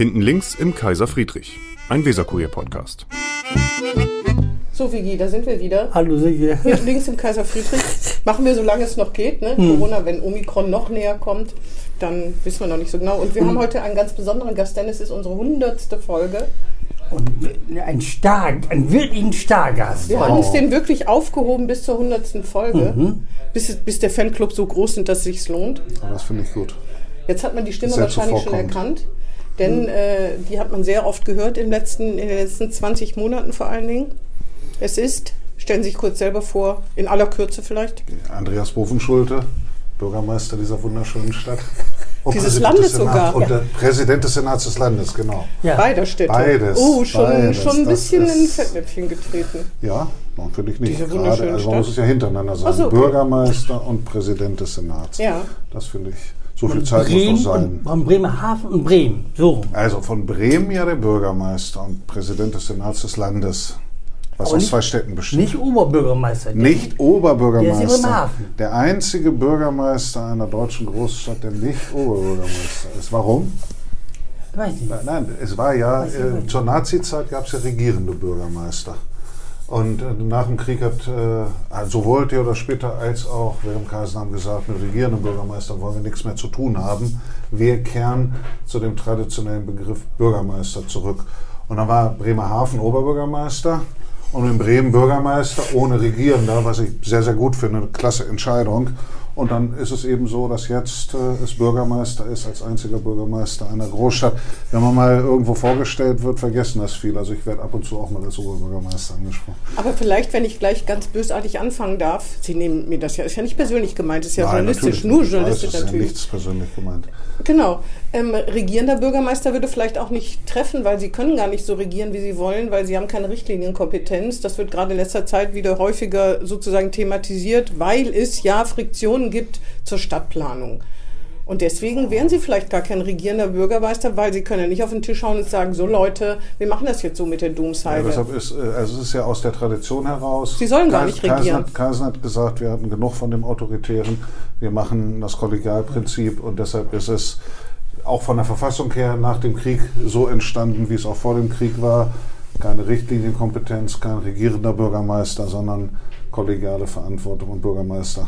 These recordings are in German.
Hinten links im Kaiser Friedrich, ein Weserkurier-Podcast. So, Vigi, da sind wir wieder. Hallo Silje. Hinten links im Kaiser Friedrich. Machen wir, solange es noch geht. Ne? Hm. Corona, wenn Omikron noch näher kommt, dann wissen wir noch nicht so genau. Und wir haben heute einen ganz besonderen Gast, denn es ist unsere hundertste Folge. Und ein stark, ein wirklich ein Stargast. Wir haben uns den wirklich aufgehoben bis zur hundertsten Folge, Mhm. bis, bis der Fanclub so groß sind, dass es sich lohnt. Aber das finde ich gut. Jetzt hat man die Stimme wahrscheinlich schon erkannt, denn äh, die hat man sehr oft gehört im letzten, in den letzten 20 Monaten vor allen Dingen. Es ist, stellen Sie sich kurz selber vor, in aller Kürze vielleicht, Andreas Bovenschulte, Bürgermeister dieser wunderschönen Stadt. Und Dieses Präsident Landes des Senats- sogar. Und der Präsident des Senats des Landes, genau. Ja. beider Städte. Beides, Oh, schon, beides, schon ein bisschen in Fettnäpfchen getreten. Ja, natürlich nicht. Diese Gerade, wunderschöne also man muss es ja hintereinander sagen. So, okay. Bürgermeister und Präsident des Senats. Ja. Das finde ich, so viel Zeit Bremen muss doch sein. von Bremerhaven und Bremen. So. Also von Bremen ja der Bürgermeister und Präsident des Senats des Landes, was Aber aus nicht- zwei Städten besteht. Nicht Oberbürgermeister. Nicht Der ist in Oberbürgermeister. Bremerhaven. Der einzige Bürgermeister einer deutschen Großstadt, der nicht Oberbürgermeister ist. Warum? Weiß ich nicht. Nein, es war ja, äh, zur Nazi-Zeit gab es ja regierende Bürgermeister. Und äh, nach dem Krieg hat äh, sowohl Theodor Splitter als auch Wilhelm Kaiser gesagt, mit regierenden Bürgermeistern wollen wir nichts mehr zu tun haben. Wir kehren zu dem traditionellen Begriff Bürgermeister zurück. Und dann war Bremerhaven Oberbürgermeister und in Bremen Bürgermeister ohne Regierender, was ich sehr, sehr gut finde, eine klasse Entscheidung. Und dann ist es eben so, dass jetzt äh, es Bürgermeister ist als einziger Bürgermeister einer Großstadt. Wenn man mal irgendwo vorgestellt wird, vergessen das viel. Also ich werde ab und zu auch mal als Oberbürgermeister angesprochen. Aber vielleicht, wenn ich gleich ganz bösartig anfangen darf, Sie nehmen mir das ja, ist ja nicht persönlich gemeint, ist ja journalistisch, natürlich nur. Ich weiß, journalistisch es ist ja natürlich. nichts persönlich gemeint. Genau. Ähm, regierender Bürgermeister würde vielleicht auch nicht treffen, weil sie können gar nicht so regieren, wie sie wollen, weil sie haben keine Richtlinienkompetenz. Das wird gerade in letzter Zeit wieder häufiger sozusagen thematisiert, weil es ja Friktionen gibt zur Stadtplanung. Und deswegen wären sie vielleicht gar kein regierender Bürgermeister, weil sie können ja nicht auf den Tisch hauen und sagen, so Leute, wir machen das jetzt so mit der Ja, Domsheide. deshalb ist, äh, also es ist ja aus der Tradition heraus. Sie sollen gar nicht Kaisen regieren. Hat, Kaisen hat gesagt, wir hatten genug von dem Autoritären. Wir machen das Kollegialprinzip und deshalb ist es auch von der Verfassung her nach dem Krieg so entstanden, wie es auch vor dem Krieg war. Keine Richtlinienkompetenz, kein regierender Bürgermeister, sondern kollegiale Verantwortung und Bürgermeister.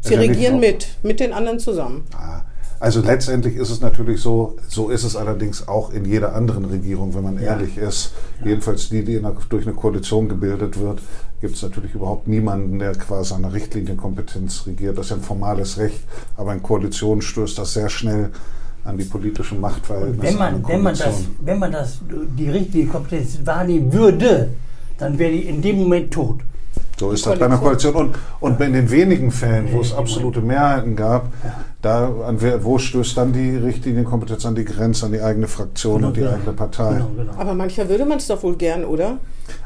sie Ja, regieren mit, mit den anderen zusammen. Ja, Also letztendlich ist es natürlich so, so ist es allerdings auch in jeder anderen Regierung, wenn man ehrlich ist. Jedenfalls die, die durch eine Koalition gebildet wird, gibt es natürlich überhaupt niemanden, der quasi eine Richtlinienkompetenz regiert. Das ist ja ein formales Recht, aber in Koalitionen stößt das sehr schnell an die politischen Machtverhältnisse. Wenn man, wenn, man das, wenn man das, die richtige Kompetenz wahrnehmen würde, dann wäre die in dem Moment tot. So ist das bei einer Koalition. Und, und in den wenigen Fällen, wo es absolute Mehrheiten gab, da, an wer, wo stößt dann die Richtlinienkompetenz an die Grenze, an die eigene Fraktion und die Genau, eigene Partei? Genau, genau. Aber mancher würde man es doch wohl gern, oder?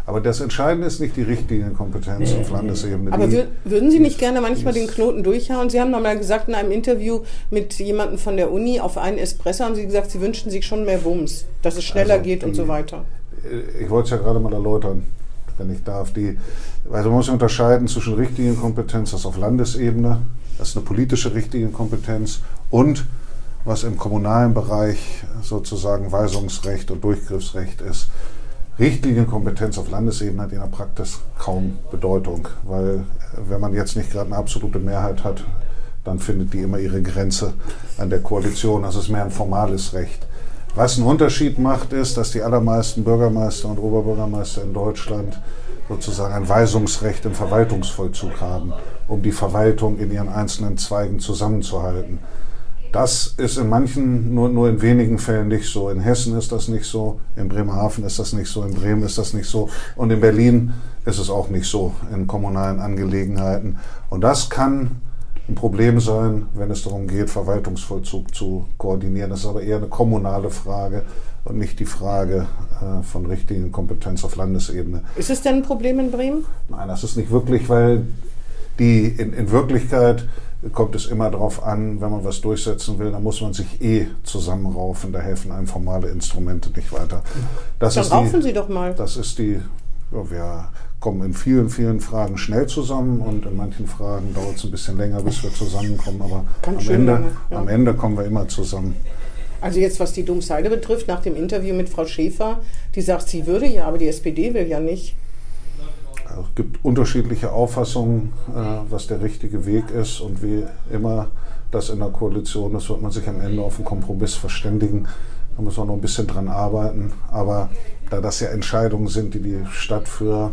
Aber das Entscheidende ist nicht die Richtlinienkompetenz auf Landesebene. Aber wür würden Sie nicht gerne manchmal den Knoten durchhauen? Sie haben noch mal gesagt in einem Interview mit jemandem von der Uni auf einen Espresso haben Sie gesagt, Sie wünschen sich schon mehr Wumms, dass es schneller Also geht und die- so weiter. ich wollte es ja gerade mal erläutern, wenn ich darf. Die, also man muss unterscheiden zwischen Richtlinienkompetenz, das auf Landesebene, das ist eine politische Richtlinienkompetenz und was im kommunalen Bereich sozusagen Weisungsrecht und Durchgriffsrecht ist. Richtlinienkompetenz auf Landesebene hat in der Praxis kaum Bedeutung, weil äh, wenn man jetzt nicht gerade eine absolute Mehrheit hat, dann findet die immer ihre Grenze an der Koalition. Das ist mehr ein formales Recht. Was einen Unterschied macht, ist, dass die allermeisten Bürgermeister und Oberbürgermeister in Deutschland sozusagen ein Weisungsrecht im Verwaltungsvollzug haben, um die Verwaltung in ihren einzelnen Zweigen zusammenzuhalten. Das ist in manchen, nur, nur in wenigen Fällen nicht so. In Hessen ist das nicht so, in Bremerhaven ist das nicht so, in Bremen ist das nicht so und in Berlin ist es auch nicht so in kommunalen Angelegenheiten. Und das kann ein Problem sein, wenn es darum geht, Verwaltungsvollzug zu koordinieren. Das ist aber eher eine kommunale Frage und nicht die Frage äh, von richtigen Kompetenz auf Landesebene. Ist es denn ein Problem in Bremen? Nein, das ist nicht wirklich, weil die in, in Wirklichkeit kommt es immer darauf an, wenn man was durchsetzen will, dann muss man sich eh zusammenraufen. Da helfen einem formale Instrumente nicht weiter. Das Dann ist raufen Sie doch mal. Das ist die, ja, wir kommen in vielen, vielen Fragen schnell zusammen und in manchen Fragen dauert es ein bisschen länger, bis wir zusammenkommen. Aber Ganz am Ende, lange, ja. am Ende kommen wir immer zusammen. Also jetzt, was die Domseide betrifft, nach dem Interview mit Frau Schäfer, die sagt, sie würde ja, aber die SPD will ja nicht. Also es gibt unterschiedliche Auffassungen, äh, was der richtige Weg ist und wie immer das in der Koalition ist, wird man sich am Ende auf einen Kompromiss verständigen. Da muss man noch ein bisschen dran arbeiten. Aber da das ja Entscheidungen sind, die die Stadt für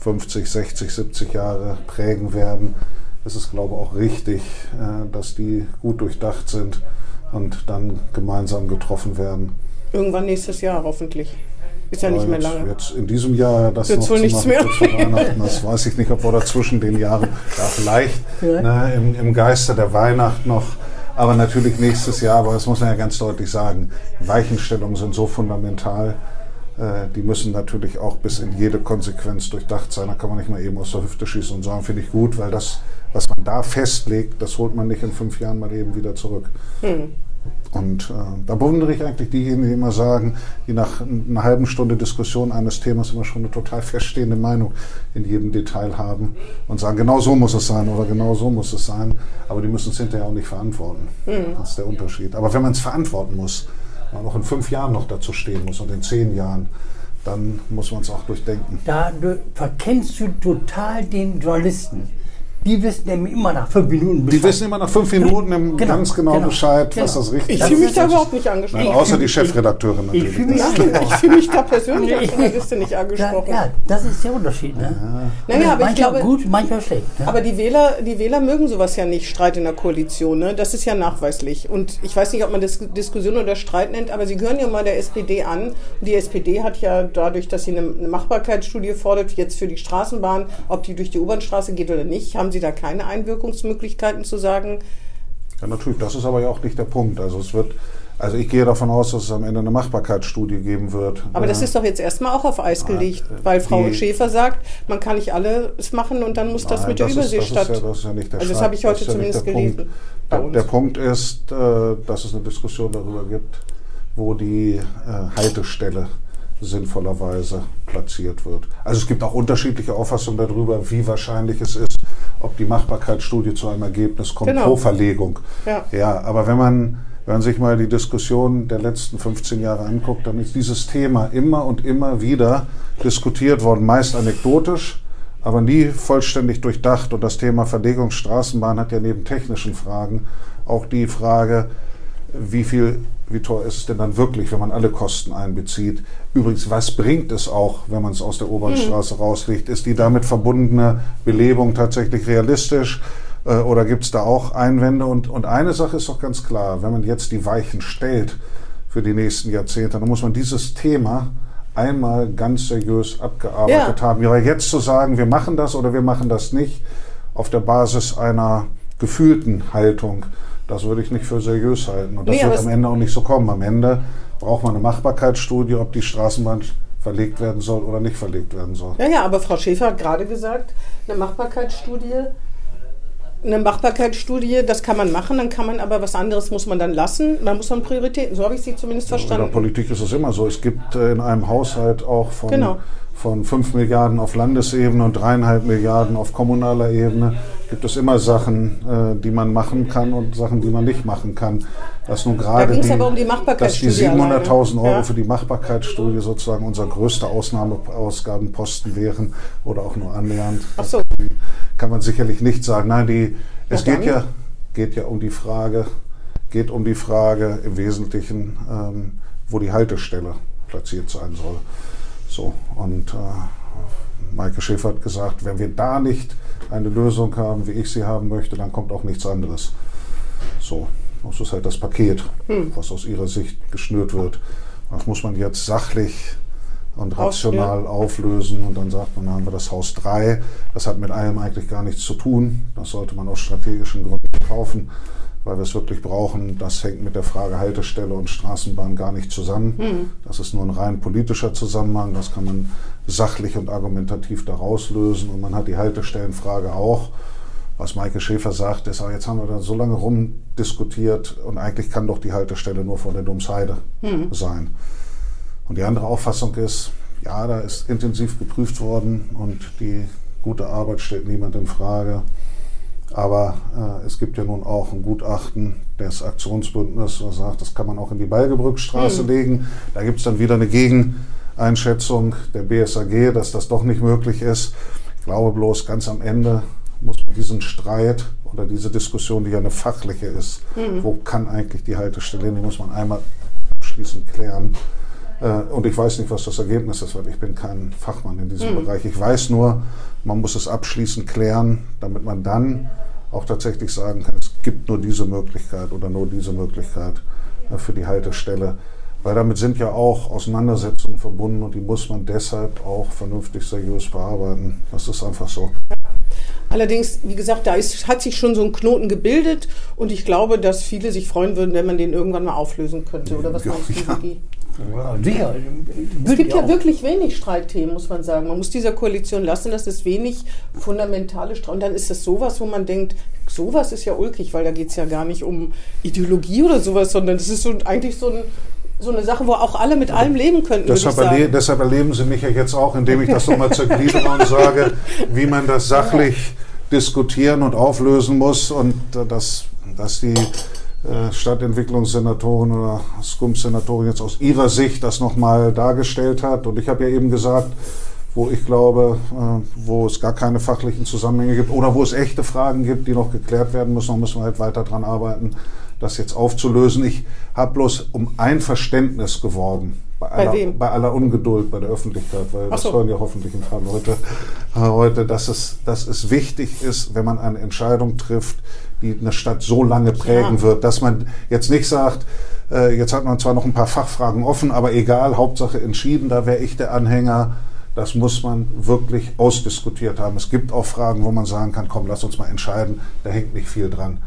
50, 60, 70 Jahre prägen werden, ist es, glaube ich, auch richtig, äh, dass die gut durchdacht sind und dann gemeinsam getroffen werden. Irgendwann nächstes Jahr hoffentlich. Ist ja nicht mehr jetzt, lange. Jetzt in diesem Jahr das noch wohl nichts mehr. das weiß ich nicht, ob wir dazwischen den Jahren, ja vielleicht Ja. ne, im, im Geiste der Weihnacht noch, aber natürlich nächstes Jahr, aber das muss man ja ganz deutlich sagen, Weichenstellungen sind so fundamental, äh, die müssen natürlich auch bis in jede Konsequenz durchdacht sein, da kann man nicht mal eben aus der Hüfte schießen und sagen, finde ich gut, weil das, was man da festlegt, das holt man nicht in fünf Jahren mal eben wieder zurück. Und äh, da bewundere ich eigentlich diejenigen, die immer sagen, die nach einer halben Stunde Diskussion eines Themas immer schon eine total feststehende Meinung in jedem Detail haben und sagen, genau so muss es sein oder genau so muss es sein. Aber die müssen es hinterher auch nicht verantworten. Das ist der Unterschied. Aber wenn man es verantworten muss, wenn man auch in fünf Jahren noch dazu stehen muss und in zehn Jahren, dann muss man es auch durchdenken. Da du, verkennst du total den Journalisten. Die wissen nämlich immer nach fünf Minuten Die wissen immer nach fünf Minuten im Genau, ganz genau, genau, Bescheid, was genau. das richtig Ich Das fühle mich ist- da überhaupt nicht angesprochen. Nein, außer die Chefredakteurin Ich natürlich. fühle mich ich fühle mich da persönlich als Journalistin nicht Ja, angesprochen. ja, das ist der Unterschied. Ne? Naja, aber ich manchmal glaube, gut, manchmal schlecht. Ne? Aber die Wähler, die Wähler mögen sowas ja nicht, Streit in der Koalition. Ne? Das ist ja nachweislich. Und ich weiß nicht, ob man das Diskussion oder Streit nennt, aber sie gehören ja mal der SPD an. Und die SPD hat ja dadurch, dass sie eine, eine Machbarkeitsstudie fordert, jetzt für die Straßenbahn, ob die durch die U-Bahn-Straße geht oder nicht, haben sie da keine Einwirkungsmöglichkeiten zu sagen. Ja, natürlich. Das ist aber ja auch nicht der Punkt. Also es wird, also ich gehe davon aus, dass es am Ende eine Machbarkeitsstudie geben wird. Aber das Ja. ist doch jetzt erstmal auch auf Eis gelegt, äh, weil Frau Schäfer sagt, man kann nicht alles machen und dann muss das Nein, mit der ist- Überseestadt. Das ist, ja, das ist ja nicht der Also das habe ich heute ist ja zumindest gelesen Punkt. Der, der Punkt ist, äh, dass es eine Diskussion darüber gibt, wo die äh, Haltestelle sinnvollerweise platziert wird. Also es gibt auch unterschiedliche Auffassungen darüber, wie wahrscheinlich es ist, ob die Machbarkeitsstudie zu einem Ergebnis kommt Genau. pro Verlegung. Ja. ja, aber wenn man, wenn man sich mal die Diskussion der letzten 15 Jahre anguckt, dann ist dieses Thema immer und immer wieder diskutiert worden, meist anekdotisch, aber nie vollständig durchdacht. Und das Thema Verlegungsstraßenbahn hat ja neben technischen Fragen auch die Frage, wie viel, wie teuer ist es denn dann wirklich, wenn man alle Kosten einbezieht? Übrigens, was bringt es auch, wenn man es aus der Obernstraße rauslegt? Ist die damit verbundene Belebung tatsächlich realistisch? Äh, Oder gibt es da auch Einwände? Und, und eine Sache ist doch ganz klar, wenn man jetzt die Weichen stellt für die nächsten Jahrzehnte, dann muss man dieses Thema einmal ganz seriös abgearbeitet Ja. haben. Aber jetzt zu sagen, wir machen das oder wir machen das nicht, auf der Basis einer gefühlten Haltung, das würde ich nicht für seriös halten. Und das Nee, wird am Ende auch nicht so kommen. Am Ende braucht man eine Machbarkeitsstudie, ob die Straßenbahn verlegt werden soll oder nicht verlegt werden soll. Ja, ja, aber Frau Schäfer hat gerade gesagt, eine Machbarkeitsstudie, eine Machbarkeitsstudie, das kann man machen, dann kann man aber was anderes muss man dann lassen. Da muss man Prioritäten. So habe ich sie zumindest In der verstanden. Politik ist es immer so. Es gibt äh, in einem Haushalt auch von, Genau. Von 5 Milliarden auf Landesebene und dreieinhalb Milliarden auf kommunaler Ebene. Gibt es immer Sachen, äh, die man machen kann und Sachen, die man nicht machen kann. Dass nun gerade ging's die, aber um die dass die Machbarkeitsstudie 700.000 Euro alleine. Ja. für die Machbarkeitsstudie sozusagen unser größter Ausnahmeausgabenposten wären oder auch nur annähernd. Ach so. kann man sicherlich nicht sagen. Nein, die, es geht ja, geht ja um die Frage, geht um die Frage im Wesentlichen, ähm, wo die Haltestelle platziert sein soll. So, und äh, Maike Schäfer hat gesagt, wenn wir da nicht eine Lösung haben, wie ich sie haben möchte, dann kommt auch nichts anderes. So, das ist halt das Paket, Hm. was aus ihrer Sicht geschnürt wird. Das muss man jetzt sachlich und rational auflösen und dann sagt man, dann haben wir das Haus 3. Das hat mit allem eigentlich gar nichts zu tun. Das sollte man aus strategischen Gründen kaufen, weil wir es wirklich brauchen. Das hängt mit der Frage Haltestelle und Straßenbahn gar nicht zusammen. Das ist nur ein rein politischer Zusammenhang. Das kann man sachlich und argumentativ daraus lösen. Und man hat die Haltestellenfrage auch. Was Maike Schäfer sagt, ist, aber jetzt haben wir da so lange rumdiskutiert und eigentlich kann doch die Haltestelle nur vor der Domsheide sein. Und die andere Auffassung ist, ja, da ist intensiv geprüft worden und die gute Arbeit stellt niemand in Frage. Aber äh, es gibt ja nun auch ein Gutachten des Aktionsbündnisses, das sagt, das kann man auch in die Balgebrückstraße Mhm. legen. Da gibt es dann wieder eine Gegeneinschätzung der BSAG, dass das doch nicht möglich ist. Ich glaube bloß, ganz am Ende muss man diesen Streit oder diese Diskussion, die ja eine fachliche ist, Mhm. wo kann eigentlich die Haltestelle hin, die muss man einmal abschließend klären. Äh, Und ich weiß nicht, was das Ergebnis ist, weil ich bin kein Fachmann in diesem Bereich. Ich weiß nur, man muss es abschließend klären, damit man dann auch tatsächlich sagen kann, es gibt nur diese Möglichkeit oder nur diese Möglichkeit äh, für die Haltestelle. Weil damit sind ja auch Auseinandersetzungen verbunden und die muss man deshalb auch vernünftig seriös bearbeiten. Das ist einfach so. Allerdings, wie gesagt, da ist, hat sich schon so ein Knoten gebildet und ich glaube, dass viele sich freuen würden, wenn man den irgendwann mal auflösen könnte. Oder was Ja, meinst du, ja. Ja, sicher. Es gibt ja wirklich wenig Streitthemen, muss man sagen. Man muss dieser Koalition lassen, dass es wenig fundamentale Streit. Und dann ist das sowas, wo man denkt, sowas ist ja ulkig, weil da geht es ja gar nicht um Ideologie oder sowas, sondern das ist so eigentlich so, ein, so eine Sache, wo auch alle mit allem leben könnten. würde Deshalb, ich sagen. erle deshalb erleben Sie mich ja jetzt auch, indem ich das nochmal zergliedere und sage, wie man das sachlich diskutieren und auflösen muss und äh, dass, dass die Stadtentwicklungssenatorin oder SCUM-Senatorin jetzt aus ihrer Sicht das nochmal dargestellt hat. Und ich habe ja eben gesagt, wo ich glaube, äh, wo es gar keine fachlichen Zusammenhänge gibt oder wo es echte Fragen gibt, die noch geklärt werden müssen, dann müssen wir halt weiter dran arbeiten, das jetzt aufzulösen. Ich habe bloß um ein Verständnis geworben. Bei aller, wem? bei aller Ungeduld bei der Öffentlichkeit, weil Ach das so. hören ja hoffentlich ein paar Leute äh, heute, dass es, dass es wichtig ist, wenn man eine Entscheidung trifft, die eine Stadt so lange prägen Ja. wird, dass man jetzt nicht sagt, äh, jetzt hat man zwar noch ein paar Fachfragen offen, aber egal, Hauptsache entschieden, da wäre ich der Anhänger. Das muss man wirklich ausdiskutiert haben. Es gibt auch Fragen, wo man sagen kann, komm, lass uns mal entscheiden, da hängt nicht viel dran.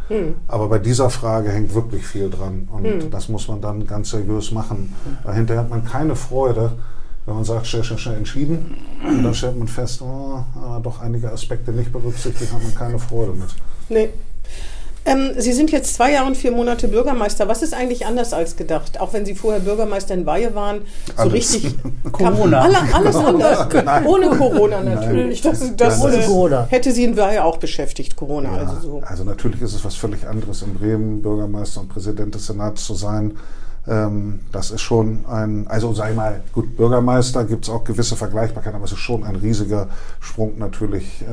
Aber bei dieser Frage hängt wirklich viel dran. Und das muss man dann ganz seriös machen. Weil hinterher hat man keine Freude, wenn man sagt, schnell, schnell, schnell entschieden. Und dann stellt man fest, oh, aber doch einige Aspekte nicht berücksichtigt, hat man keine Freude mit. Nee. Ähm, Sie sind jetzt zwei Jahre und vier Monate Bürgermeister. Was ist eigentlich anders als gedacht? Auch wenn Sie vorher Bürgermeister in Weihe waren, so Alles. richtig Corona. Alle, alles anders. Nein. Ohne Corona natürlich. Das, das Nein, das äh, Corona. hätte Sie in Weihe auch beschäftigt, Corona. Ja, Also so. also natürlich ist es was völlig anderes, in Bremen Bürgermeister und Präsident des Senats zu sein. Ähm, das ist schon ein, also sei mal, gut, Bürgermeister gibt es auch gewisse Vergleichbarkeiten, aber es ist schon ein riesiger Sprung natürlich äh,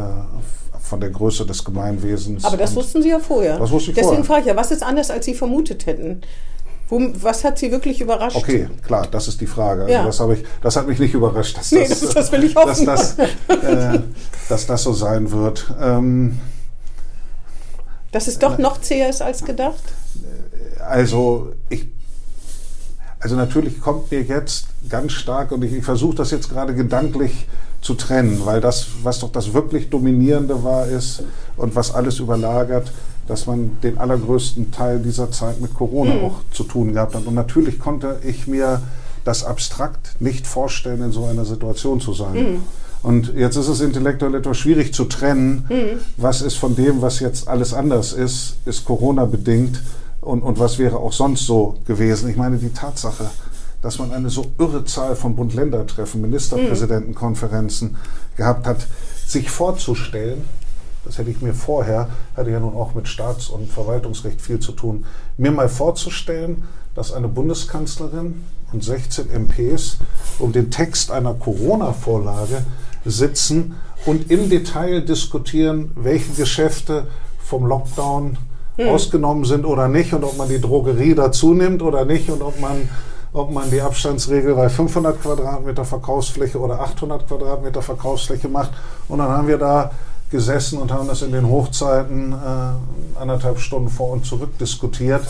von der Größe des Gemeinwesens. Aber das wussten Sie ja vorher. Das wusste ich Deswegen vorher. frage ich ja, was ist anders, als Sie vermutet hätten? Wo, was hat Sie wirklich überrascht? Okay, klar, das ist die Frage. Also Ja. das, habe ich, das hat mich nicht überrascht, dass Nee, das das will ich hoffen. Dass das, äh, dass das so sein wird. Ähm, Dass es doch noch zäher ist als gedacht? Also ich, also natürlich kommt mir jetzt ganz stark und ich, ich versuche das jetzt gerade gedanklich zu trennen, weil das, was doch das wirklich Dominierende war, ist und was alles überlagert, dass man den allergrößten Teil dieser Zeit mit Corona auch zu tun gehabt hat. Und natürlich konnte ich mir das abstrakt nicht vorstellen, in so einer Situation zu sein. Und jetzt ist es intellektuell etwas schwierig zu trennen, was ist von dem, was jetzt alles anders ist, ist Corona bedingt und, und was wäre auch sonst so gewesen. Ich meine, die Tatsache, dass man eine so irre Zahl von Bund-Länder-Treffen, Ministerpräsidentenkonferenzen gehabt hat, sich vorzustellen, das hätte ich mir vorher, hatte ja nun auch mit Staats- und Verwaltungsrecht viel zu tun, mir mal vorzustellen, dass eine Bundeskanzlerin und 16 MPs um den Text einer Corona-Vorlage sitzen und im Detail diskutieren, welche Geschäfte vom Lockdown ausgenommen sind oder nicht und ob man die Drogerie dazu nimmt oder nicht und ob man, ob man die Abstandsregel bei 500 Quadratmeter Verkaufsfläche oder 800 Quadratmeter Verkaufsfläche macht. Und dann haben wir da gesessen und haben das in den Hochzeiten äh, anderthalb Stunden vor und zurück diskutiert,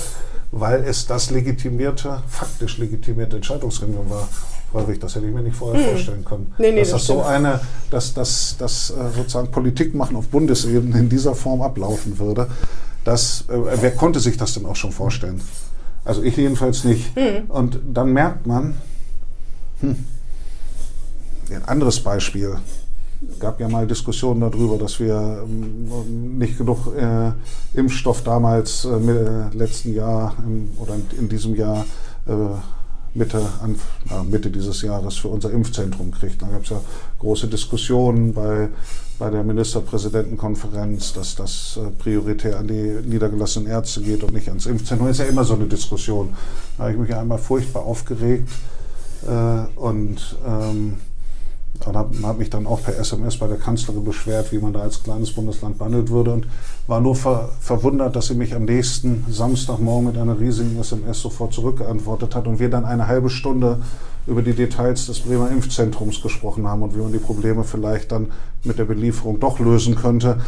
weil es das legitimierte, faktisch legitimierte Entscheidungsgremium war. Freulich, das hätte ich mir nicht vorher vorstellen können. Nee, nee, dass das das so eine, dass das dass, äh, sozusagen Politik machen auf Bundesebene in dieser Form ablaufen würde. Das, äh, wer konnte sich das denn auch schon vorstellen? Also ich jedenfalls nicht. Und dann merkt man, hm, ein anderes Beispiel. Es gab ja mal Diskussionen darüber, dass wir ähm, nicht genug äh, Impfstoff damals äh, im letzten Jahr im, oder in, in diesem Jahr äh, Mitte, an, Mitte dieses Jahres für unser Impfzentrum kriegt. Da gab es ja große Diskussionen bei, bei der Ministerpräsidentenkonferenz, dass das äh, prioritär an die niedergelassenen Ärzte geht und nicht ans Impfzentrum. Ist ja immer so eine Diskussion. Da habe ich mich einmal furchtbar aufgeregt äh, und ähm, und habe hab mich dann auch per SMS bei der Kanzlerin beschwert, wie man da als kleines Bundesland behandelt würde und war nur ver verwundert, dass sie mich am nächsten Samstagmorgen mit einer riesigen SMS sofort zurückgeantwortet hat und wir dann eine halbe Stunde über die Details des Bremer Impfzentrums gesprochen haben und wie man die Probleme vielleicht dann mit der Belieferung doch lösen könnte.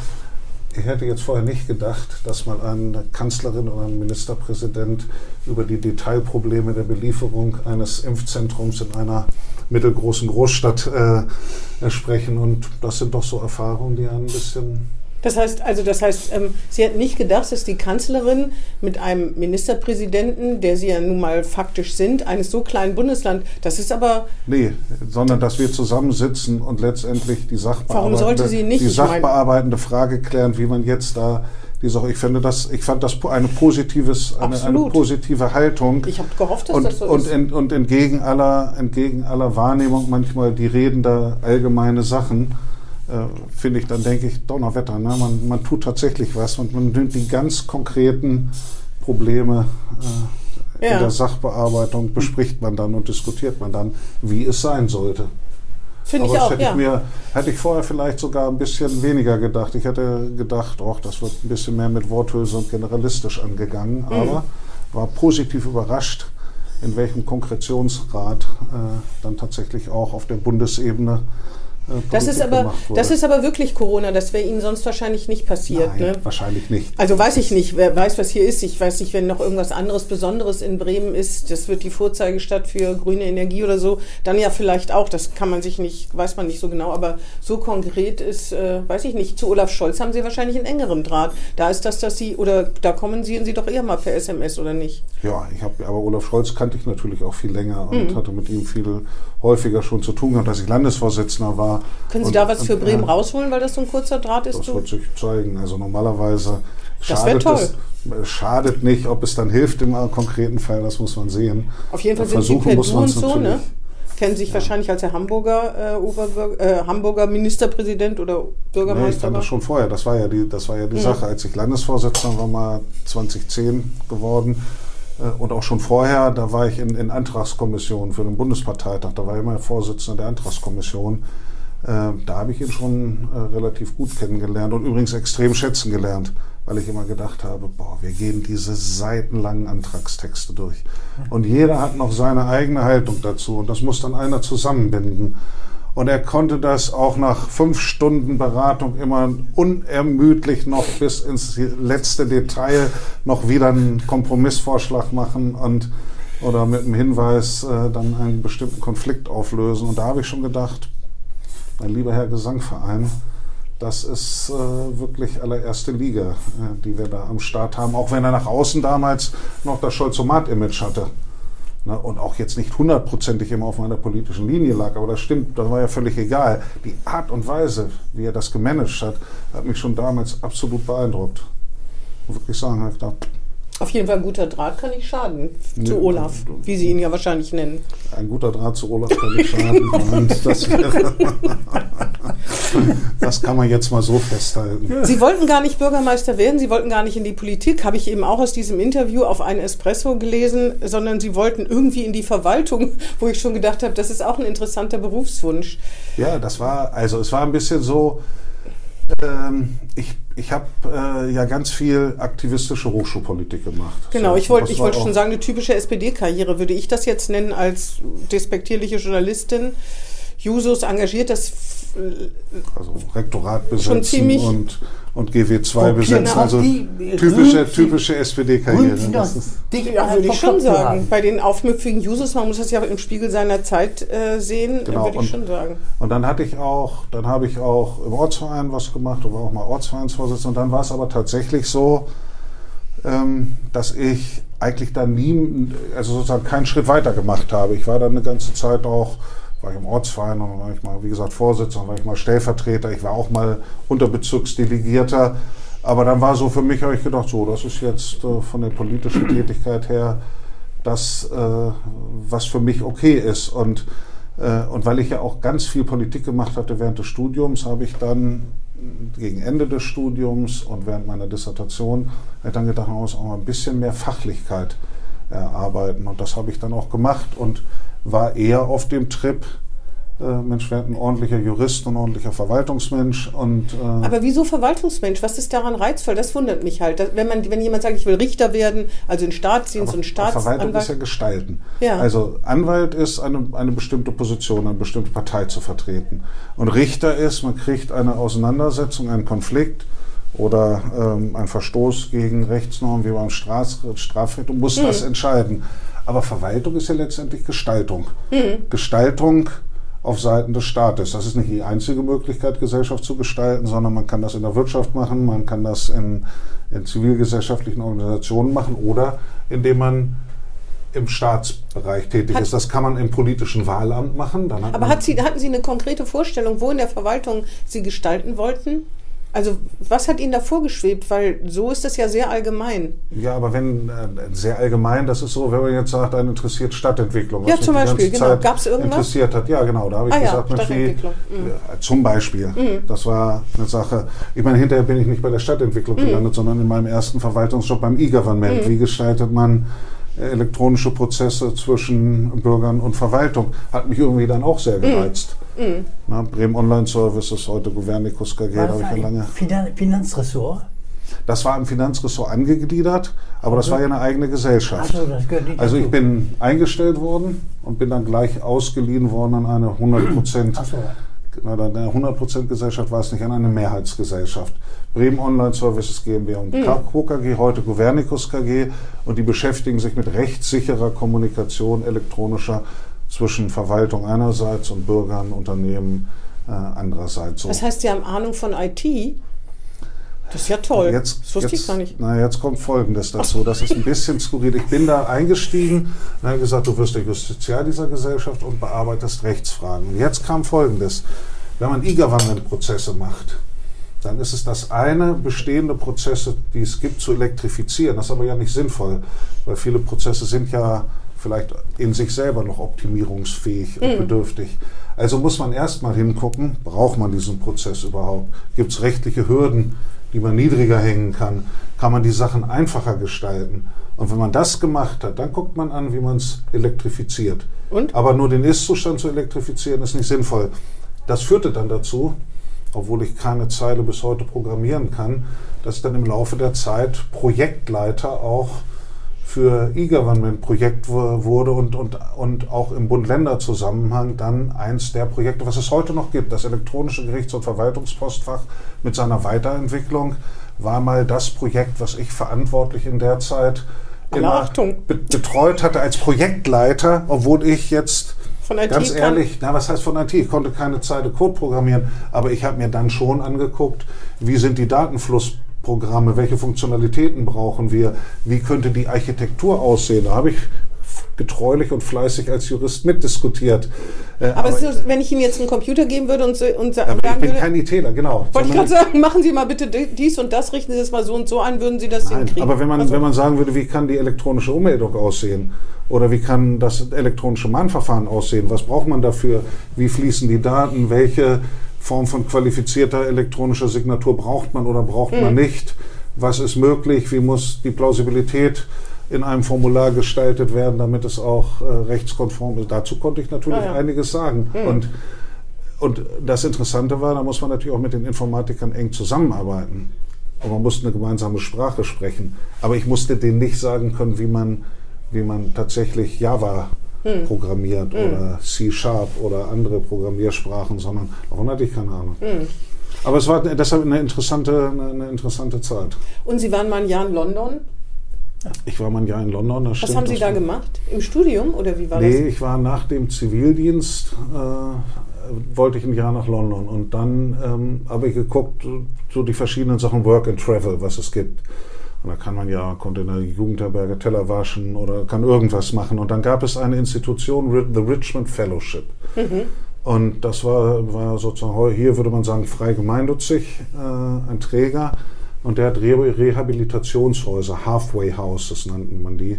Ich hätte jetzt vorher nicht gedacht, dass mal eine Kanzlerin oder ein Ministerpräsident über die Detailprobleme der Belieferung eines Impfzentrums in einer mittelgroßen Großstadt äh, sprechen. Und das sind doch so Erfahrungen, die ein bisschen das heißt, also das heißt, ähm, sie hat nicht gedacht, dass die Kanzlerin mit einem Ministerpräsidenten, der sie ja nun mal faktisch sind, eines so kleinen Bundesland, das ist aber. Nee, sondern dass wir zusammensitzen und letztendlich die Warum sollte sie nicht? Die sachbearbeitende Frage klären, wie man jetzt da die Sache. Ich finde das, ich fand das eine positives, eine, eine positive Haltung. Ich habe gehofft, dass und, das so und, ist. Und, und entgegen aller, entgegen aller Wahrnehmung manchmal die Reden da allgemeine Sachen, finde ich, dann denke ich, Donnerwetter, ne? man, man tut tatsächlich was und man nimmt die ganz konkreten Probleme äh, ja. in der Sachbearbeitung, bespricht man dann und diskutiert man dann, wie es sein sollte. Finde ich auch, hätte ja. Ich mir, hätte ich vorher vielleicht sogar ein bisschen weniger gedacht. Ich hätte gedacht, oh, das wird ein bisschen mehr mit Worthülse und generalistisch angegangen, mhm. aber war positiv überrascht, in welchem Konkretionsgrad äh, dann tatsächlich auch auf der Bundesebene äh, das ist, aber, das ist aber wirklich Corona. Das wäre Ihnen sonst wahrscheinlich nicht passiert. Nein, ne? wahrscheinlich nicht. Also weiß ich nicht. Wer weiß, was hier ist. Ich weiß nicht, wenn noch irgendwas anderes Besonderes in Bremen ist. Das wird die Vorzeigestadt für grüne Energie oder so. Dann ja vielleicht auch. Das kann man sich nicht, weiß man nicht so genau. Aber so konkret ist, äh, weiß ich nicht. Zu Olaf Scholz haben Sie wahrscheinlich einen engeren Draht. Da ist das, dass Sie, oder da kommunizieren Sie doch eher mal per SMS oder nicht? Ja, ich habe, aber Olaf Scholz kannte ich natürlich auch viel länger und mhm. hatte mit ihm viel häufiger schon zu tun gehabt, als ich Landesvorsitzender war. Können Sie und, da was für Bremen äh, rausholen, weil das so ein kurzer Draht ist? Das wird sich zeigen. Also normalerweise schadet es schadet nicht, ob es dann hilft im konkreten Fall, das muss man sehen. Auf jeden Fall sind Sie per Du und so, ne? Kennen sich ja. wahrscheinlich als der Hamburger, äh, äh, Hamburger Ministerpräsident oder Bürgermeister? Nee, ich kannte das schon vorher. Das war ja die, das war ja die mhm. Sache. Als ich Landesvorsitzender war, mal 2010 geworden, äh, und auch schon vorher, da war ich in, in Antragskommissionen für den Bundesparteitag, da war ich immer Vorsitzender der Antragskommission. Äh, da habe ich ihn schon äh, relativ gut kennengelernt und übrigens extrem schätzen gelernt, weil ich immer gedacht habe, boah, wir gehen diese seitenlangen Antragstexte durch. Und jeder hat noch seine eigene Haltung dazu und das muss dann einer zusammenbinden. Und er konnte das auch nach fünf Stunden Beratung immer unermüdlich noch bis ins letzte Detail noch wieder einen Kompromissvorschlag machen und oder mit dem Hinweis äh, dann einen bestimmten Konflikt auflösen. Und da habe ich schon gedacht, mein lieber Herr Gesangverein, das ist äh, wirklich allererste Liga, äh, die wir da am Start haben, auch wenn er nach außen damals noch das Scholzomat-Image hatte. Ne, und auch jetzt nicht hundertprozentig immer auf meiner politischen Linie lag, aber das stimmt, das war ja völlig egal. Die Art und Weise, wie er das gemanagt hat, hat mich schon damals absolut beeindruckt. Und wirklich sagen, ich gedacht, auf jeden Fall ein guter Draht kann nicht schaden nee, zu Olaf, wie Sie ihn ja wahrscheinlich nennen. Ein guter Draht zu Olaf kann nicht schaden. das, das, kann man jetzt mal so festhalten. Sie wollten gar nicht Bürgermeister werden, Sie wollten gar nicht in die Politik, habe ich eben auch aus diesem Interview auf einen Espresso gelesen, sondern Sie wollten irgendwie in die Verwaltung, wo ich schon gedacht habe, das ist auch ein interessanter Berufswunsch. Ja, das war, also es war ein bisschen so, ähm, ich ich habe äh, ja ganz viel aktivistische Hochschulpolitik gemacht. Genau, ich wollte wollt schon sagen, eine typische SPD-Karriere würde ich das jetzt nennen als despektierliche Journalistin. Jusos engagiert das also Rektorat besetzen und, und GW2 besetzen. Also typische, typische SPD-Karriere. Ja, würde ich schon sagen. Bei den aufmüpfigen Jusos, man muss das ja im Spiegel seiner Zeit äh, sehen, genau. würde ich und, schon sagen. Und dann hatte ich auch, dann habe ich auch im Ortsverein was gemacht und war auch mal Ortsvereinsvorsitzender. Und dann war es aber tatsächlich so, ähm, dass ich eigentlich dann nie, also sozusagen keinen Schritt weiter gemacht habe. Ich war dann eine ganze Zeit auch war ich im Ortsverein und dann war ich mal, wie gesagt, Vorsitzender, war ich mal Stellvertreter, ich war auch mal Unterbezirksdelegierter. Aber dann war so für mich, habe ich gedacht, so, das ist jetzt äh, von der politischen Tätigkeit her das, äh, was für mich okay ist. Und, äh, und weil ich ja auch ganz viel Politik gemacht hatte während des Studiums, habe ich dann gegen Ende des Studiums und während meiner Dissertation dann gedacht, man muss auch mal ein bisschen mehr Fachlichkeit erarbeiten. Und das habe ich dann auch gemacht und war eher auf dem Trip, äh, Mensch, werden ein ordentlicher Jurist und ein ordentlicher Verwaltungsmensch. Und, äh Aber wieso Verwaltungsmensch? Was ist daran reizvoll? Das wundert mich halt. Dass, wenn, man, wenn jemand sagt, ich will Richter werden, also in Staatsdienst und Staatsanwalt. Verwaltung ist ja gestalten. Ja. Also Anwalt ist eine, eine bestimmte Position, eine bestimmte Partei zu vertreten. Und Richter ist, man kriegt eine Auseinandersetzung, einen Konflikt oder ähm, einen Verstoß gegen Rechtsnormen wie beim Strafrecht und muss mhm. das entscheiden. Aber Verwaltung ist ja letztendlich Gestaltung. Mhm. Gestaltung auf Seiten des Staates. Das ist nicht die einzige Möglichkeit, Gesellschaft zu gestalten, sondern man kann das in der Wirtschaft machen, man kann das in, in zivilgesellschaftlichen Organisationen machen oder indem man im Staatsbereich tätig hat, ist. Das kann man im politischen Wahlamt machen. aber hat Sie, hatten Sie eine konkrete Vorstellung, wo in der Verwaltung Sie gestalten wollten? Also was hat Ihnen da vorgeschwebt? Weil so ist das ja sehr allgemein. Ja, aber wenn äh, sehr allgemein, das ist so, wenn man jetzt sagt, einen interessiert Stadtentwicklung. Ja, zum Beispiel, genau. Gab es irgendwas? Interessiert hat. Ja, genau. Da habe ich ah, gesagt, ja, Stadtentwicklung. Wie, mhm. zum Beispiel. Mhm. Das war eine Sache. Ich meine, hinterher bin ich nicht bei der Stadtentwicklung mhm. gelandet, sondern in meinem ersten Verwaltungsjob beim E-Government. Mhm. Wie gestaltet man elektronische Prozesse zwischen Bürgern und Verwaltung? Hat mich irgendwie dann auch sehr mhm. gereizt. Mhm. Na, Bremen Online Services, heute Governicus KG, da habe ich ja lange. Finan Finanzressort? Das war im Finanzressort angegliedert, aber das war ja eine eigene Gesellschaft. Also, das gehört nicht also ich bin eingestellt worden und bin dann gleich ausgeliehen worden an eine 100 Prozent. So. Eine 100 Gesellschaft war es nicht, an eine Mehrheitsgesellschaft. Bremen Online Services GmbH und mhm. KG, heute Governicus KG und die beschäftigen sich mit rechtssicherer Kommunikation elektronischer zwischen Verwaltung einerseits und Bürgern, Unternehmen äh, andererseits. So. Das heißt, Sie haben Ahnung von IT? Das ist ja toll. Jetzt, das wusste jetzt, ich gar nicht. Na, jetzt kommt Folgendes dazu. Das ist ein bisschen skurril. Ich bin da eingestiegen und habe gesagt, du wirst der Justiziar dieser Gesellschaft und bearbeitest Rechtsfragen. Und jetzt kam Folgendes. Wenn man E-Government-Prozesse macht, dann ist es das eine, bestehende Prozesse, die es gibt, zu elektrifizieren. Das ist aber ja nicht sinnvoll, weil viele Prozesse sind ja vielleicht in sich selber noch optimierungsfähig und mhm. bedürftig. Also muss man erstmal hingucken, braucht man diesen Prozess überhaupt? Gibt es rechtliche Hürden, die man niedriger hängen kann? Kann man die Sachen einfacher gestalten? Und wenn man das gemacht hat, dann guckt man an, wie man es elektrifiziert. Und? Aber nur den Ist-Zustand zu elektrifizieren, ist nicht sinnvoll. Das führte dann dazu, obwohl ich keine Zeile bis heute programmieren kann, dass ich dann im Laufe der Zeit Projektleiter auch für E-Government-Projekt wurde und, und, und auch im Bund-Länder-Zusammenhang dann eins der Projekte, was es heute noch gibt, das elektronische Gerichts- und Verwaltungspostfach mit seiner Weiterentwicklung, war mal das Projekt, was ich verantwortlich in der Zeit immer be betreut hatte als Projektleiter, obwohl ich jetzt von IT ganz ehrlich, na, was heißt von IT? Ich konnte keine Zeile Code programmieren, aber ich habe mir dann schon angeguckt, wie sind die Datenfluss Programme, welche Funktionalitäten brauchen wir, wie könnte die Architektur aussehen. Da habe ich getreulich und fleißig als Jurist mitdiskutiert. Äh, aber, aber so, wenn ich Ihnen jetzt einen Computer geben würde und, und sagen aber ich bin würde, kein ITler, genau. Wollte ich gerade sagen, machen Sie mal bitte dies und das, richten Sie das mal so und so an, würden Sie das Nein, hinkriegen? Aber wenn man, also, wenn man sagen würde, wie kann die elektronische Ummeldung aussehen? Oder wie kann das elektronische Mahnverfahren aussehen? Was braucht man dafür? Wie fließen die Daten? Welche Form von qualifizierter elektronischer Signatur braucht man oder braucht mhm. man nicht? Was ist möglich? Wie muss die Plausibilität in einem Formular gestaltet werden, damit es auch äh, rechtskonform ist? Dazu konnte ich natürlich ah, ja. einiges sagen. Mhm. Und, und das Interessante war, da muss man natürlich auch mit den Informatikern eng zusammenarbeiten. Und man musste eine gemeinsame Sprache sprechen. Aber ich musste denen nicht sagen können, wie man, wie man tatsächlich Java hm. programmiert hm. oder C-Sharp oder andere Programmiersprachen, sondern davon hatte ich keine Ahnung. Hm. Aber es war deshalb eine interessante, eine, interessante Zeit. Und Sie waren mal ein Jahr in London? Ich war mal ein Jahr in London. Was stimmt, haben Sie da gemacht? Im Studium oder wie war nee, das? Nee, ich war nach dem Zivildienst, äh, wollte ich ein Jahr nach London. Und dann ähm, habe ich geguckt, so die verschiedenen Sachen Work and Travel, was es gibt. Und da kann man ja, konnte in der Jugendherberge Teller waschen oder kann irgendwas machen. Und dann gab es eine Institution, The Richmond Fellowship. Mhm. Und das war, war sozusagen, hier würde man sagen, frei gemeinnützig, äh, ein Träger. Und der hat Re Rehabilitationshäuser, Halfway Houses nannten man die,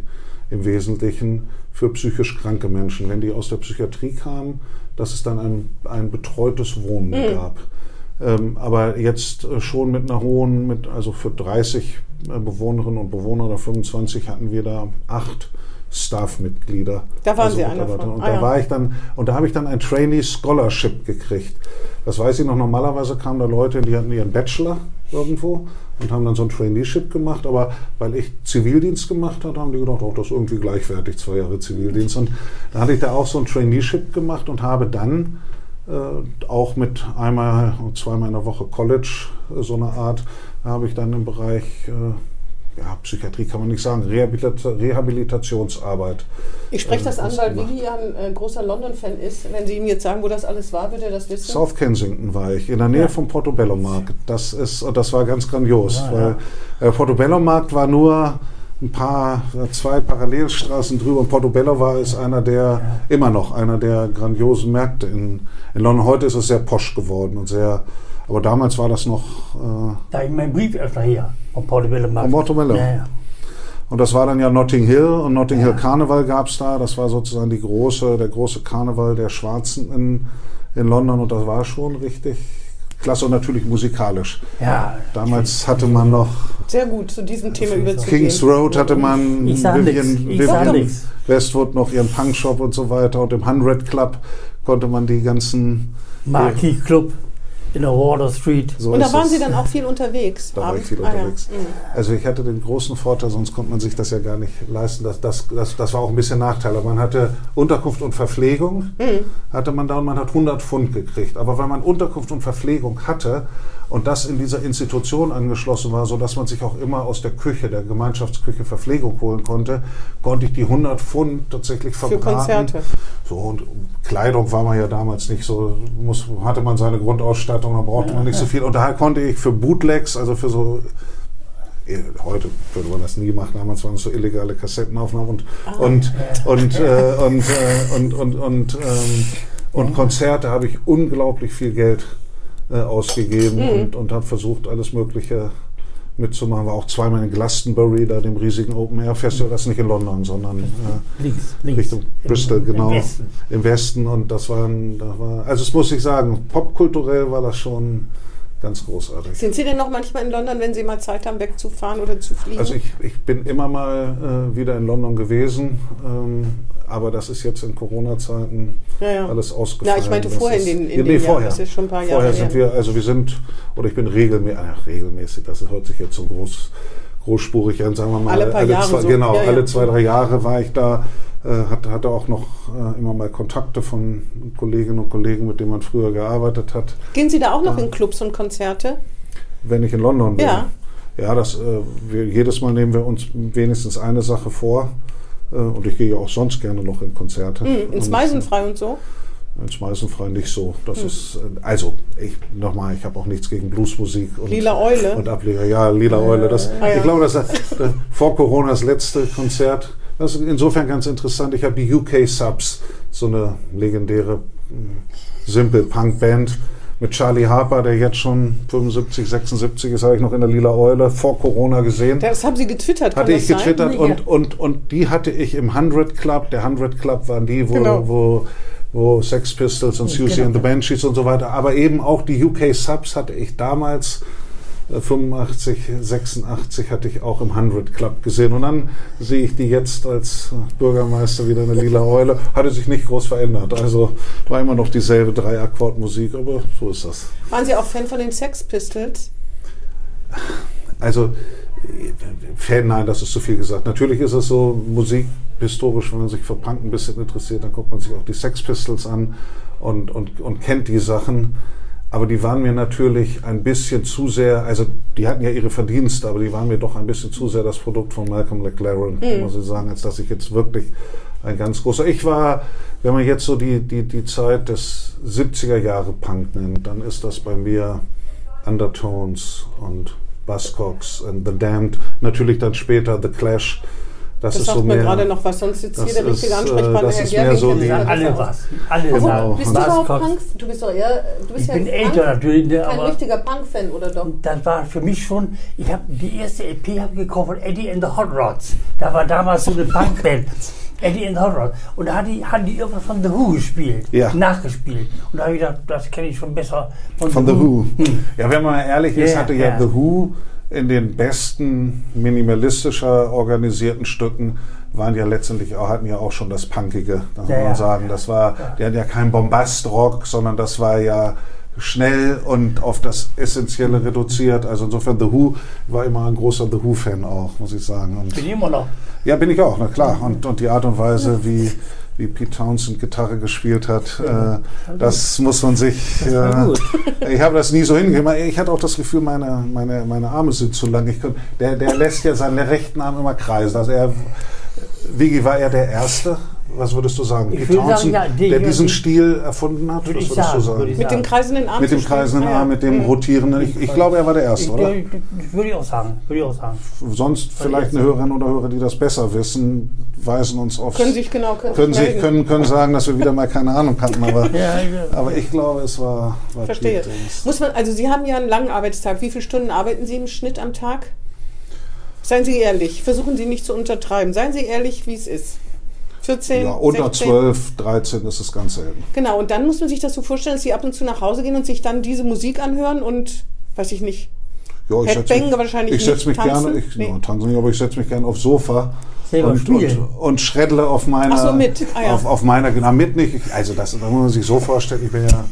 im Wesentlichen für psychisch kranke Menschen. Wenn die aus der Psychiatrie kamen, dass es dann ein, ein betreutes Wohnen Mhm. gab. Ähm, aber jetzt äh, schon mit einer hohen, mit, also für 30 äh, Bewohnerinnen und Bewohner oder 25 hatten wir da acht Staff-Mitglieder. Da waren also Sie einer von. Und Ah, da ja. war ich dann, und da habe ich dann ein Trainee Scholarship gekriegt. Das weiß ich noch, normalerweise kamen da Leute, die hatten ihren Bachelor irgendwo und haben dann so ein Traineeship gemacht, aber weil ich Zivildienst gemacht habe, haben die gedacht, oh, das ist irgendwie gleichwertig, zwei Jahre Zivildienst. Und dann hatte ich da auch so ein Traineeship gemacht und habe dann auch mit einmal und zweimal in der Woche College, äh, so eine Art, habe ich dann im Bereich, äh, ja, Psychiatrie kann man nicht sagen, Rehabilita Rehabilitationsarbeit. Ich spreche äh, das an, weil gemacht. Vivi ja ein äh, großer London-Fan ist. Wenn Sie ihm jetzt sagen, wo das alles war, wird er das wissen. South Kensington war ich, in der Nähe vom Portobello Markt. Das ist, das war ganz grandios, Ja, weil der Portobello Markt war nur ein paar, zwei Parallelstraßen drüber und Portobello war ist einer der, immer noch einer der grandiosen Märkte in, in London. Heute ist es sehr posch geworden und sehr, aber damals war das noch, äh, Da ich meinen Brief öfter hier vom Portobello Markt. Vom Portobello? Ja, ja. Und das war dann ja Notting Hill und Notting Hill Karneval gab es da. Das war sozusagen die große, der große Karneval der Schwarzen in, in London und das war schon richtig klasse und natürlich musikalisch. ja. Damals hatte man noch Sehr gut, zu diesem Thema überzugehen. Kings Road, hatte man Ich sag Vivian, Vivian. Westwood noch ihren Punkshop und so weiter und im 100 Club konnte man die ganzen Marquis Club in der Water Street. so Und da waren es. Sie dann auch viel unterwegs? Da war ich viel Ah, ja. unterwegs. Mhm. Also ich hatte den großen Vorteil, sonst konnte man sich das ja gar nicht leisten. Das, das, das, das war auch ein bisschen Nachteil. Aber man hatte Unterkunft und Verpflegung, Mhm. hatte man da und man hat 100 Pfund gekriegt. Aber weil man Unterkunft und Verpflegung hatte und das in dieser Institution angeschlossen war, sodass man sich auch immer aus der Küche, der Gemeinschaftsküche Verpflegung holen konnte, konnte ich die 100 Pfund tatsächlich Für verbraten. Konzerte. So, und Kleidung war man ja damals nicht so, muss, hatte man seine Grundausstattung, da brauchte man nicht so viel. Und da konnte ich für Bootlegs, also für so, eh, heute würde man das nie machen, damals waren es so illegale Kassettenaufnahmen und, und, und, äh, und, äh, und, und, und, ähm, und Konzerte habe ich unglaublich viel Geld äh, ausgegeben und, und habe versucht, alles Mögliche mitzumachen. War auch zweimal in Glastonbury, da dem riesigen Open Air Festival, das ist nicht in London, sondern äh, Links, links. Richtung Bristol, Im- genau. Im Westen. Im Westen und das war, ein, das war, also das muss ich sagen, popkulturell war das schon ganz großartig. Sind Sie denn noch manchmal in London, wenn Sie mal Zeit haben, wegzufahren oder zu fliegen? Also ich, ich bin immer mal äh, wieder in London gewesen, ähm, aber das ist jetzt in Corona-Zeiten Ja, ja. alles ausgefallen. Ja, ich meinte Das vorher ist, in den- in ja, den nee, Jahren, vorher. das ist schon ein paar Jahre Vorher her. sind wir, also wir sind, oder ich bin regelmäßig, ach, regelmäßig, das hört sich jetzt so groß, großspurig an, sagen wir mal. Alle paar Jahre zwei, so. Genau, Ja, ja. alle zwei, drei Jahre war ich da, äh, hatte, hatte auch noch äh, immer mal Kontakte von Kolleginnen und Kollegen, mit denen man früher gearbeitet hat. Gehen Sie da auch noch in Clubs und Konzerte? wenn ich in London bin. Ja. Ja, das, äh, wir, jedes Mal nehmen wir uns wenigstens eine Sache vor. Äh, und ich gehe ja auch sonst gerne noch in Konzerte. Hm, ins Meisenfrei und so? Ins Meisenfrei nicht so. Das Hm. ist, äh, also, ich, nochmal, ich habe auch nichts gegen Bluesmusik. Und, Lila Eule? Und Ableger. Ja, Lila Eule. Das, Ah, ja. Ich glaube, das ist äh, vor Corona das letzte Konzert. Das ist insofern ganz interessant. Ich habe die UK Subs, so eine legendäre mh, Simple Punk Band mit Charlie Harper, der jetzt schon 75, 76 ist, habe ich noch in der Lila Eule vor Corona gesehen. Das haben Sie getwittert, hatte das ich sein? getwittert Ja. und, und, und die hatte ich im 100 Club. Der 100 Club waren die, wo, Genau. wo, wo Sex Pistols und Susie Genau. and the Banshees und so weiter, aber eben auch die UK Subs hatte ich damals äh, 85, 86 hatte ich auch im 100 Club gesehen. Und dann sehe ich die jetzt als äh, Bürgermeister wieder eine lila Eule. Hatte sich nicht groß verändert. Also war immer noch dieselbe Drei-Akkord-Musik, aber so ist das. Waren Sie auch Fan von den Sex Pistols? Also, äh, Fan, nein, das ist zu viel gesagt. Natürlich ist es so, Musik historisch, wenn man sich für Punk ein bisschen interessiert, dann guckt man sich auch die Sex Pistols an und, und, und kennt die Sachen. Aber die waren mir natürlich ein bisschen zu sehr, also die hatten ja ihre Verdienste, aber die waren mir doch ein bisschen zu sehr das Produkt von Malcolm McLaren, muss ich sagen, als dass ich jetzt wirklich ein ganz großer. Ich war, wenn man jetzt so die, die, die Zeit des 70er Jahre Punk nennt, dann ist das bei mir Undertones und Buzzcocks and The Damned, natürlich dann später The Clash, Das, ist sagt so mir mehr. gerade noch was, sonst sitzt das hier der richtige Ansprechpartner, das Herr ist mehr so die- alle was. Alle Genau. Bist du überhaupt Punk? Du bist doch eher, du bist Ich ja bin Punk, älter natürlich, ne, kein aber richtiger Punk-Fan, oder doch? das war für mich schon, ich habe die erste LP hab gekauft von Eddie and the Hot Rods. Da war damals so eine Punkband. Eddie and the Hot Rods. Und da hat die, haben die irgendwas von The Who gespielt. Ja. Nachgespielt. Und da habe ich gedacht, das kenne ich schon besser Von The Who. Ja, wenn man ehrlich ist, Ja, hatte ja ja. The Who in den besten minimalistischer organisierten Stücken waren ja letztendlich auch, hatten ja auch schon das Punkige, das Ja, muss man ja. sagen. Das war, die hatten ja kein Bombastrock, sondern das war ja schnell und auf das Essentielle reduziert. Also insofern The Who war immer ein großer The Who-Fan auch, muss ich sagen. Und Bin ich immer noch. ja, bin ich auch, na klar. Und, und die Art und Weise, wie, wie Pete Townsend Gitarre gespielt hat, äh, das muss man sich. äh, ich habe das nie so hingemacht. Ich hatte auch das Gefühl, meine, meine, meine Arme sind zu lang. Ich konnt, der, der lässt ja seinen rechten Arm immer kreisen. Also er, Vigi, war er der Erste? Was würdest du sagen? Ich würde sagen, Townsend, ja, die- der diesen die- Stil erfunden hat? Würde Was ich würdest sagen, du sagen? würde Mit dem kreisenden Arm Mit dem kreisenden. Arm, mit dem rotierenden. Ich, ich glaube, er war der Erste, oder? Würde ich auch sagen. Würde ich auch sagen. Sonst vielleicht eine Hörerin oder Hörer, die das besser wissen, weisen uns aufs Können sich genau können, können, sich, können, können sagen, dass wir wieder mal keine Ahnung hatten, aber, Ja, ja. aber ich glaube, es war, war Verstehe. Muss man, also Sie haben ja einen langen Arbeitstag. Wie viele Stunden arbeiten Sie im Schnitt am Tag? Seien Sie ehrlich. Versuchen Sie nicht zu untertreiben. Seien Sie ehrlich, wie es ist. 14, Ja, unter 16? 12, 13 ist es ganz selten. Genau, und dann muss man sich das so vorstellen, dass Sie ab und zu nach Hause gehen und sich dann diese Musik anhören und, weiß ich nicht, Ja, ich setz Headbang mich, wahrscheinlich ich setz nicht mich tanzen? gerne, ich, Nee. no, tanzen nicht, aber ich setze mich gerne aufs Sofa und, und, und schreddle auf meiner, Ach so, mit. Ah, ja. auf, auf meiner, genau, mit nicht. Ich, also das, das muss man sich so vorstellen, ich bin ja,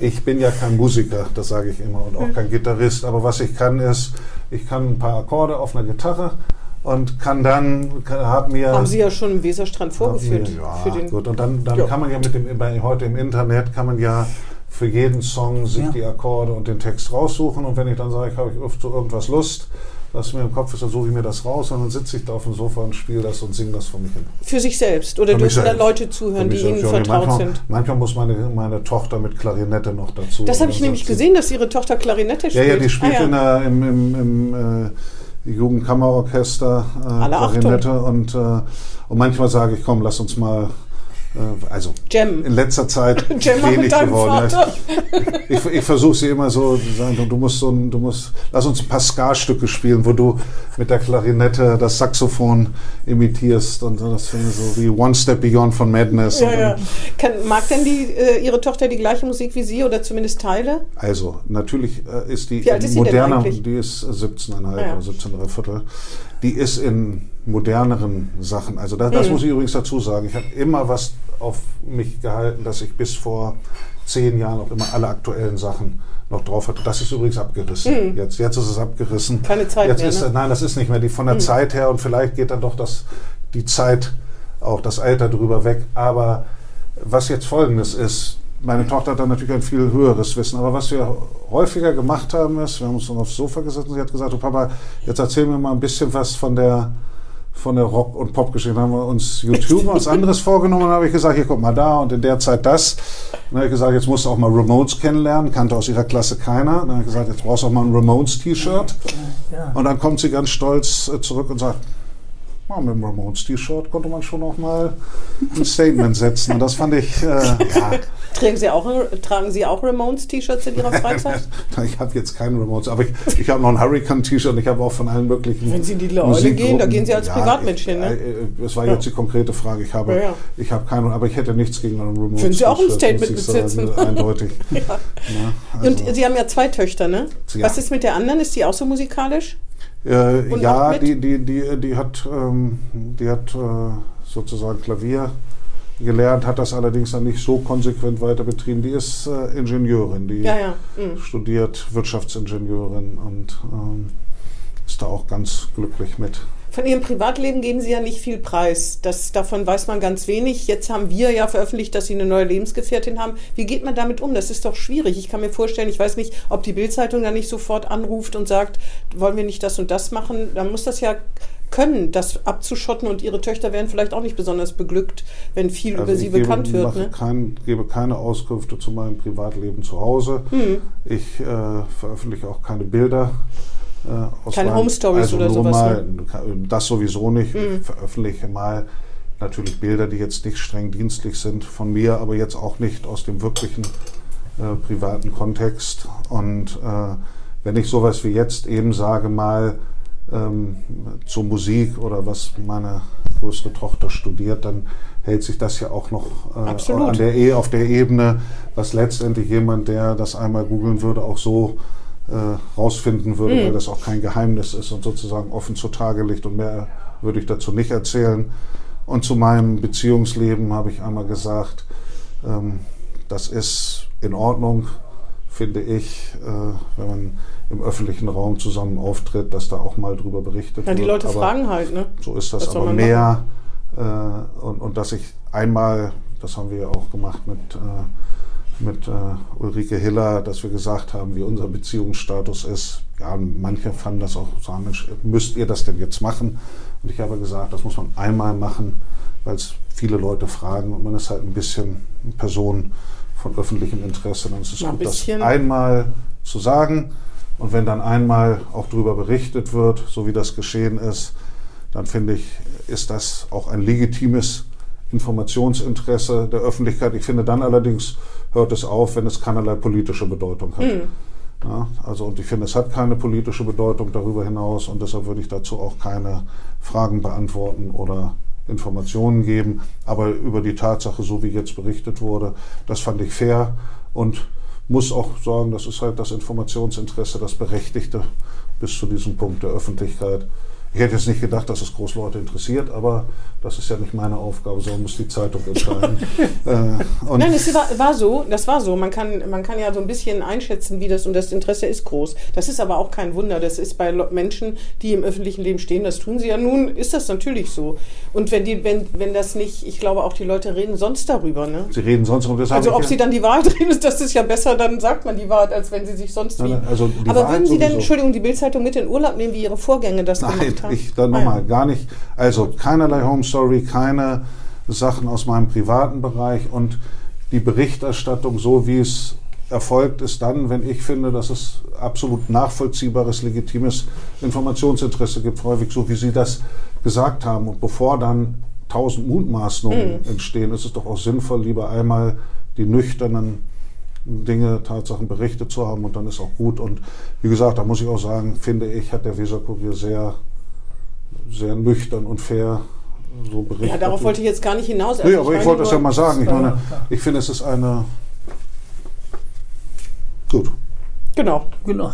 ich bin ja kein Musiker, das sage ich immer, und Hm. auch kein Gitarrist, aber was ich kann ist, ich kann ein paar Akkorde auf einer Gitarre und kann dann, kann, hab mir... haben Sie ja schon im Weserstrand vorgeführt. Ja, für den, gut. Und dann, dann Ja. kann man ja mit dem, bei, heute im Internet kann man ja für jeden Song sich Ja. die Akkorde und den Text raussuchen. Und wenn ich dann sage, ich habe auf zu irgendwas Lust, was mir im Kopf ist, dann suche ich mir das raus und dann sitze ich da auf dem Sofa und spiele das und singe das vor mich hin. für sich selbst. Oder Für dürfen da. Leute Für zuhören, die Ihnen. Ja, vertraut manchmal, sind? Manchmal muss meine, meine Tochter mit Klarinette noch dazu. Das habe ich nämlich gesehen, dass Ihre Tochter Klarinette Ja, spielt. ja, die spielt ah, ja. in der, im, im, im äh, Jugendkammerorchester äh. Klarinette und, äh, und manchmal sage ich, komm, lass uns mal, also Jam. in letzter Zeit mal wenig geworden. Vater. Ich, ich versuche sie immer so zu sagen, du, du musst so ein, du musst, lass uns ein paar Ska-Stücke spielen, wo du mit der Klarinette das Saxophon imitierst und das finde ich so wie One Step Beyond von Madness. Ja, ja. Kann, mag denn die, äh, Ihre Tochter die gleiche Musik wie Sie oder zumindest Teile? Also, natürlich äh, ist die Wie alt ist moderner, die ist 17,5 Ah, ja. oder 17,3 Viertel. Die ist in moderneren Sachen. Also das, das Mhm. muss ich übrigens dazu sagen. Ich habe immer was auf mich gehalten, dass ich bis vor zehn Jahren auch immer alle aktuellen Sachen noch drauf hatte. Das ist übrigens abgerissen. Jetzt, jetzt ist es abgerissen. Mhm. Keine Zeit jetzt mehr, Ist, ne? Nein, das ist nicht mehr die von der Zeit her und vielleicht geht dann doch das, die Zeit, auch das Alter drüber weg. Aber was jetzt folgendes ist, meine Tochter hat dann natürlich ein viel höheres Wissen, aber was wir häufiger gemacht haben ist, wir haben uns dann aufs Sofa gesetzt und sie hat gesagt, du Papa, jetzt erzähl mir mal ein bisschen was von der von der Rock- und Popgeschichte. Dann haben wir uns YouTube was anderes vorgenommen und habe ich gesagt, hier guck mal da und in der Zeit das. Dann habe ich gesagt, jetzt musst du auch mal Ramones kennenlernen, kannte aus ihrer Klasse keiner. Dann habe ich gesagt, jetzt brauchst du auch mal ein Ramones-T-Shirt. Ja. Und dann kommt sie ganz stolz äh, zurück und sagt, "Ja, mit dem Ramones-T-Shirt konnte man schon auch mal ein Statement setzen. Und das fand ich, äh, ja, Tragen Sie auch, tragen Sie auch Ramones-T-Shirts in Ihrer Freizeit? ich habe jetzt keinen Ramones, aber ich, ich habe noch ein Hurricane-T-Shirt und ich habe auch von allen möglichen Wenn Sie in die Musikgruppen- gehen, da gehen Sie als Privatmensch hin, ne? Ich, äh, das war jetzt die konkrete Frage. Ich habe, Ja, ja. ich habe keine, aber ich hätte nichts gegen einen Ramones. Würden Sie auch ein Statement mitsetzen? Eindeutig. Ja. Ja, also, Und Sie haben ja zwei Töchter, ne? Ja. Was ist mit der anderen? Ist die auch so musikalisch? Äh, ja, die, die, die, die hat, ähm, die hat äh, sozusagen Klavier gelernt, hat das allerdings dann nicht so konsequent weiter betrieben. Die ist äh, Ingenieurin, die Ja, ja. Mhm. studiert Wirtschaftsingenieurin und ähm, ist da auch ganz glücklich mit. Von Ihrem Privatleben geben Sie ja nicht viel preis. Das, davon weiß man ganz wenig. Jetzt haben wir ja veröffentlicht, dass Sie eine neue Lebensgefährtin haben. Wie geht man damit um? Das ist doch schwierig. Ich kann mir vorstellen, ich weiß nicht, ob die Bildzeitung da nicht sofort anruft und sagt, wollen wir nicht das und das machen. Dann muss das ja können, das abzuschotten und Ihre Töchter wären vielleicht auch nicht besonders beglückt, wenn viel über Also Sie ich gebe, bekannt wird. mache Ne? kein, gebe keine Auskünfte zu meinem Privatleben zu Hause. Hm. Ich äh, veröffentliche auch keine Bilder Äh, Keine meinem- Home Stories also oder nur sowas, Mal, ne? Das sowieso nicht. Mhm. Ich veröffentliche mal natürlich Bilder, die jetzt nicht streng dienstlich sind von mir, aber jetzt auch nicht aus dem wirklichen äh, privaten Kontext. Und äh, wenn ich sowas wie jetzt eben sage, mal ähm, zur Musik oder was meine größere Tochter studiert, dann hält sich das ja auch noch äh, an der, E- auf der Ebene, was letztendlich jemand, der das einmal googeln würde, auch so äh, rausfinden würde, weil das auch kein Geheimnis ist und sozusagen offen zutage liegt und mehr würde ich dazu nicht erzählen. Und zu meinem Beziehungsleben habe ich einmal gesagt, ähm, das ist in Ordnung, finde ich, äh, wenn man im öffentlichen Raum zusammen auftritt, dass da auch mal drüber berichtet Ja, die wird. Leute Aber fragen halt, ne? So ist das soll aber mehr. Äh, und, und dass ich einmal, das haben wir ja auch gemacht mit, äh, mit äh, Ulrike Hiller, dass wir gesagt haben, wie unser Beziehungsstatus ist. Ja, manche fanden das auch, sagen, Mensch, müsst ihr das denn jetzt machen? Und ich habe gesagt, das muss man einmal machen, weil es viele Leute fragen und man ist halt ein bisschen eine Person von öffentlichem Interesse. Dann ist es Mal gut, das einmal zu sagen. Und wenn dann einmal auch darüber berichtet wird, so wie das geschehen ist, dann finde ich, ist das auch ein legitimes Informationsinteresse der Öffentlichkeit. Ich finde dann allerdings hört es auf, wenn es keinerlei politische Bedeutung hat. Ja, also und ich finde, es hat keine politische Bedeutung darüber hinaus und deshalb würde ich dazu auch keine Fragen beantworten oder Informationen geben. Aber über die Tatsache, so wie jetzt berichtet wurde, das fand ich fair und muss auch sagen, das ist halt das Informationsinteresse, das Berechtigte bis zu diesem Punkt der Öffentlichkeit. Ich hätte jetzt nicht gedacht, dass es groß Leute interessiert, aber das ist ja nicht meine Aufgabe, sondern muss die Zeitung entscheiden. äh, Nein, es war, war so, das war so. Man kann, man kann ja so ein bisschen einschätzen, wie das und das Interesse ist groß. Das ist aber auch kein Wunder. Das ist bei Menschen, die im öffentlichen Leben stehen, das tun sie ja nun, ist das natürlich so. Und wenn die, wenn, wenn das nicht, ich glaube auch die Leute reden sonst darüber, ne? Sie reden sonst deshalb Also ob ja- sie dann die Wahrheit reden, das ist ja besser, dann sagt man die Wahrheit, als wenn sie sich sonst wie. also die aber Wahrheit würden Sie denn. Entschuldigung, die Bildzeitung mit in Urlaub nehmen, wie Ihre Vorgänge das Nein, gemacht haben? ich dann Ah, nochmal ja. gar nicht. Also keinerlei Home Story, keine Sachen aus meinem privaten Bereich und die Berichterstattung, so wie es erfolgt, ist dann, wenn ich finde, dass es absolut nachvollziehbares, legitimes Informationsinteresse gibt, häufig so wie Sie das gesagt haben. Und bevor dann tausend Mutmaßungen Mhm. entstehen, ist es doch auch sinnvoll, lieber einmal die nüchternen Dinge, Tatsachen berichtet zu haben und dann ist auch gut. Und wie gesagt, da muss ich auch sagen, finde ich, hat der Weserkurier sehr, sehr nüchtern und fair so berichtet. Ja, darauf wollte ich jetzt gar nicht hinaus. Nee, Also aber ich meine wollte das ja mal sagen. Ich meine, ich finde, es ist eine. Gut. Genau. Genau.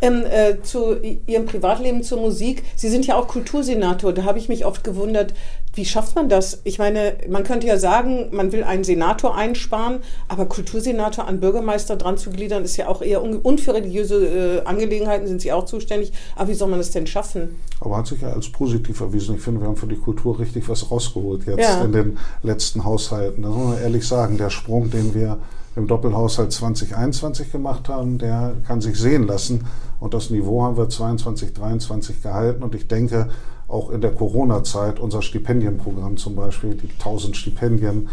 Ähm, äh, zu Ihrem Privatleben zur Musik. Sie sind ja auch Kultursenator. Da habe ich mich oft gewundert, wie schafft man das? Ich meine, man könnte ja sagen, man will einen Senator einsparen, aber Kultursenator an Bürgermeister dran zu gliedern, ist ja auch eher un und für religiöse äh, Angelegenheiten sind Sie auch zuständig. Aber wie soll man das denn schaffen? Aber hat sich ja als positiv erwiesen. Ich finde, wir haben für die Kultur richtig was rausgeholt jetzt Ja. in den letzten Haushalten. Das muss man ehrlich sagen. Der Sprung, den wir im Doppelhaushalt 2021 gemacht haben, der kann sich sehen lassen. Und das Niveau haben wir 22, 23 gehalten. Und ich denke, auch in der Corona-Zeit, unser Stipendienprogramm zum Beispiel, die 1000 Stipendien.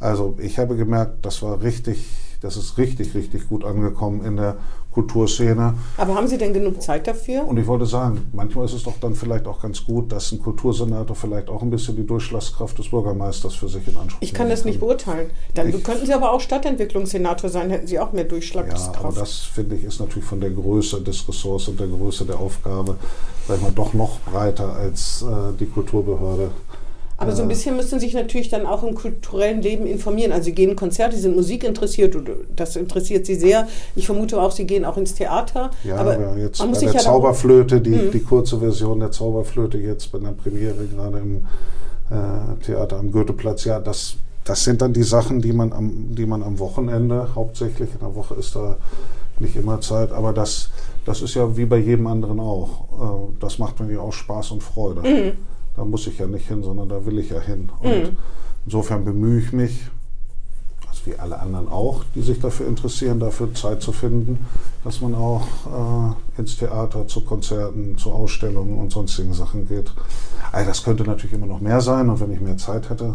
Also ich habe gemerkt, das war richtig, das ist richtig, richtig gut angekommen in der Kulturszene. Aber haben Sie denn genug Zeit dafür? Und ich wollte sagen, manchmal ist es doch dann vielleicht auch ganz gut, dass ein Kultursenator vielleicht auch ein bisschen die Durchschlagskraft des Bürgermeisters für sich in Anspruch Ich kann das nicht beurteilen. Dann Ich- könnten Sie aber auch Stadtentwicklungssenator sein, hätten Sie auch mehr Ja, Durchschlagskraft. aber das finde ich ist natürlich von der Größe des Ressorts und der Größe der Aufgabe, sag ich mal, doch noch breiter als äh, die Kulturbehörde. Aber so ein bisschen müssen Sie sich natürlich dann auch im kulturellen Leben informieren. Also Sie gehen in Konzerte, Sie sind Musik interessiert und das interessiert Sie sehr. Ich vermute auch, Sie gehen auch ins Theater. Ja, aber aber jetzt man bei muss der sich ja Zauberflöte, die, Mhm. die kurze Version der Zauberflöte jetzt bei der Premiere gerade im äh, Theater am Goetheplatz, ja, das, das sind dann die Sachen, die man, am, die man am Wochenende, hauptsächlich in der Woche ist da nicht immer Zeit, aber das, das ist ja wie bei jedem anderen auch. Äh, das macht mir ja auch Spaß und Freude. Mhm. Da muss ich ja nicht hin, sondern da will ich ja hin. Und insofern bemühe ich mich, also wie alle anderen auch, die sich dafür interessieren, dafür Zeit zu finden, dass man auch äh, ins Theater, zu Konzerten, zu Ausstellungen und sonstigen Sachen geht. Also das könnte natürlich immer noch mehr sein und wenn ich mehr Zeit hätte.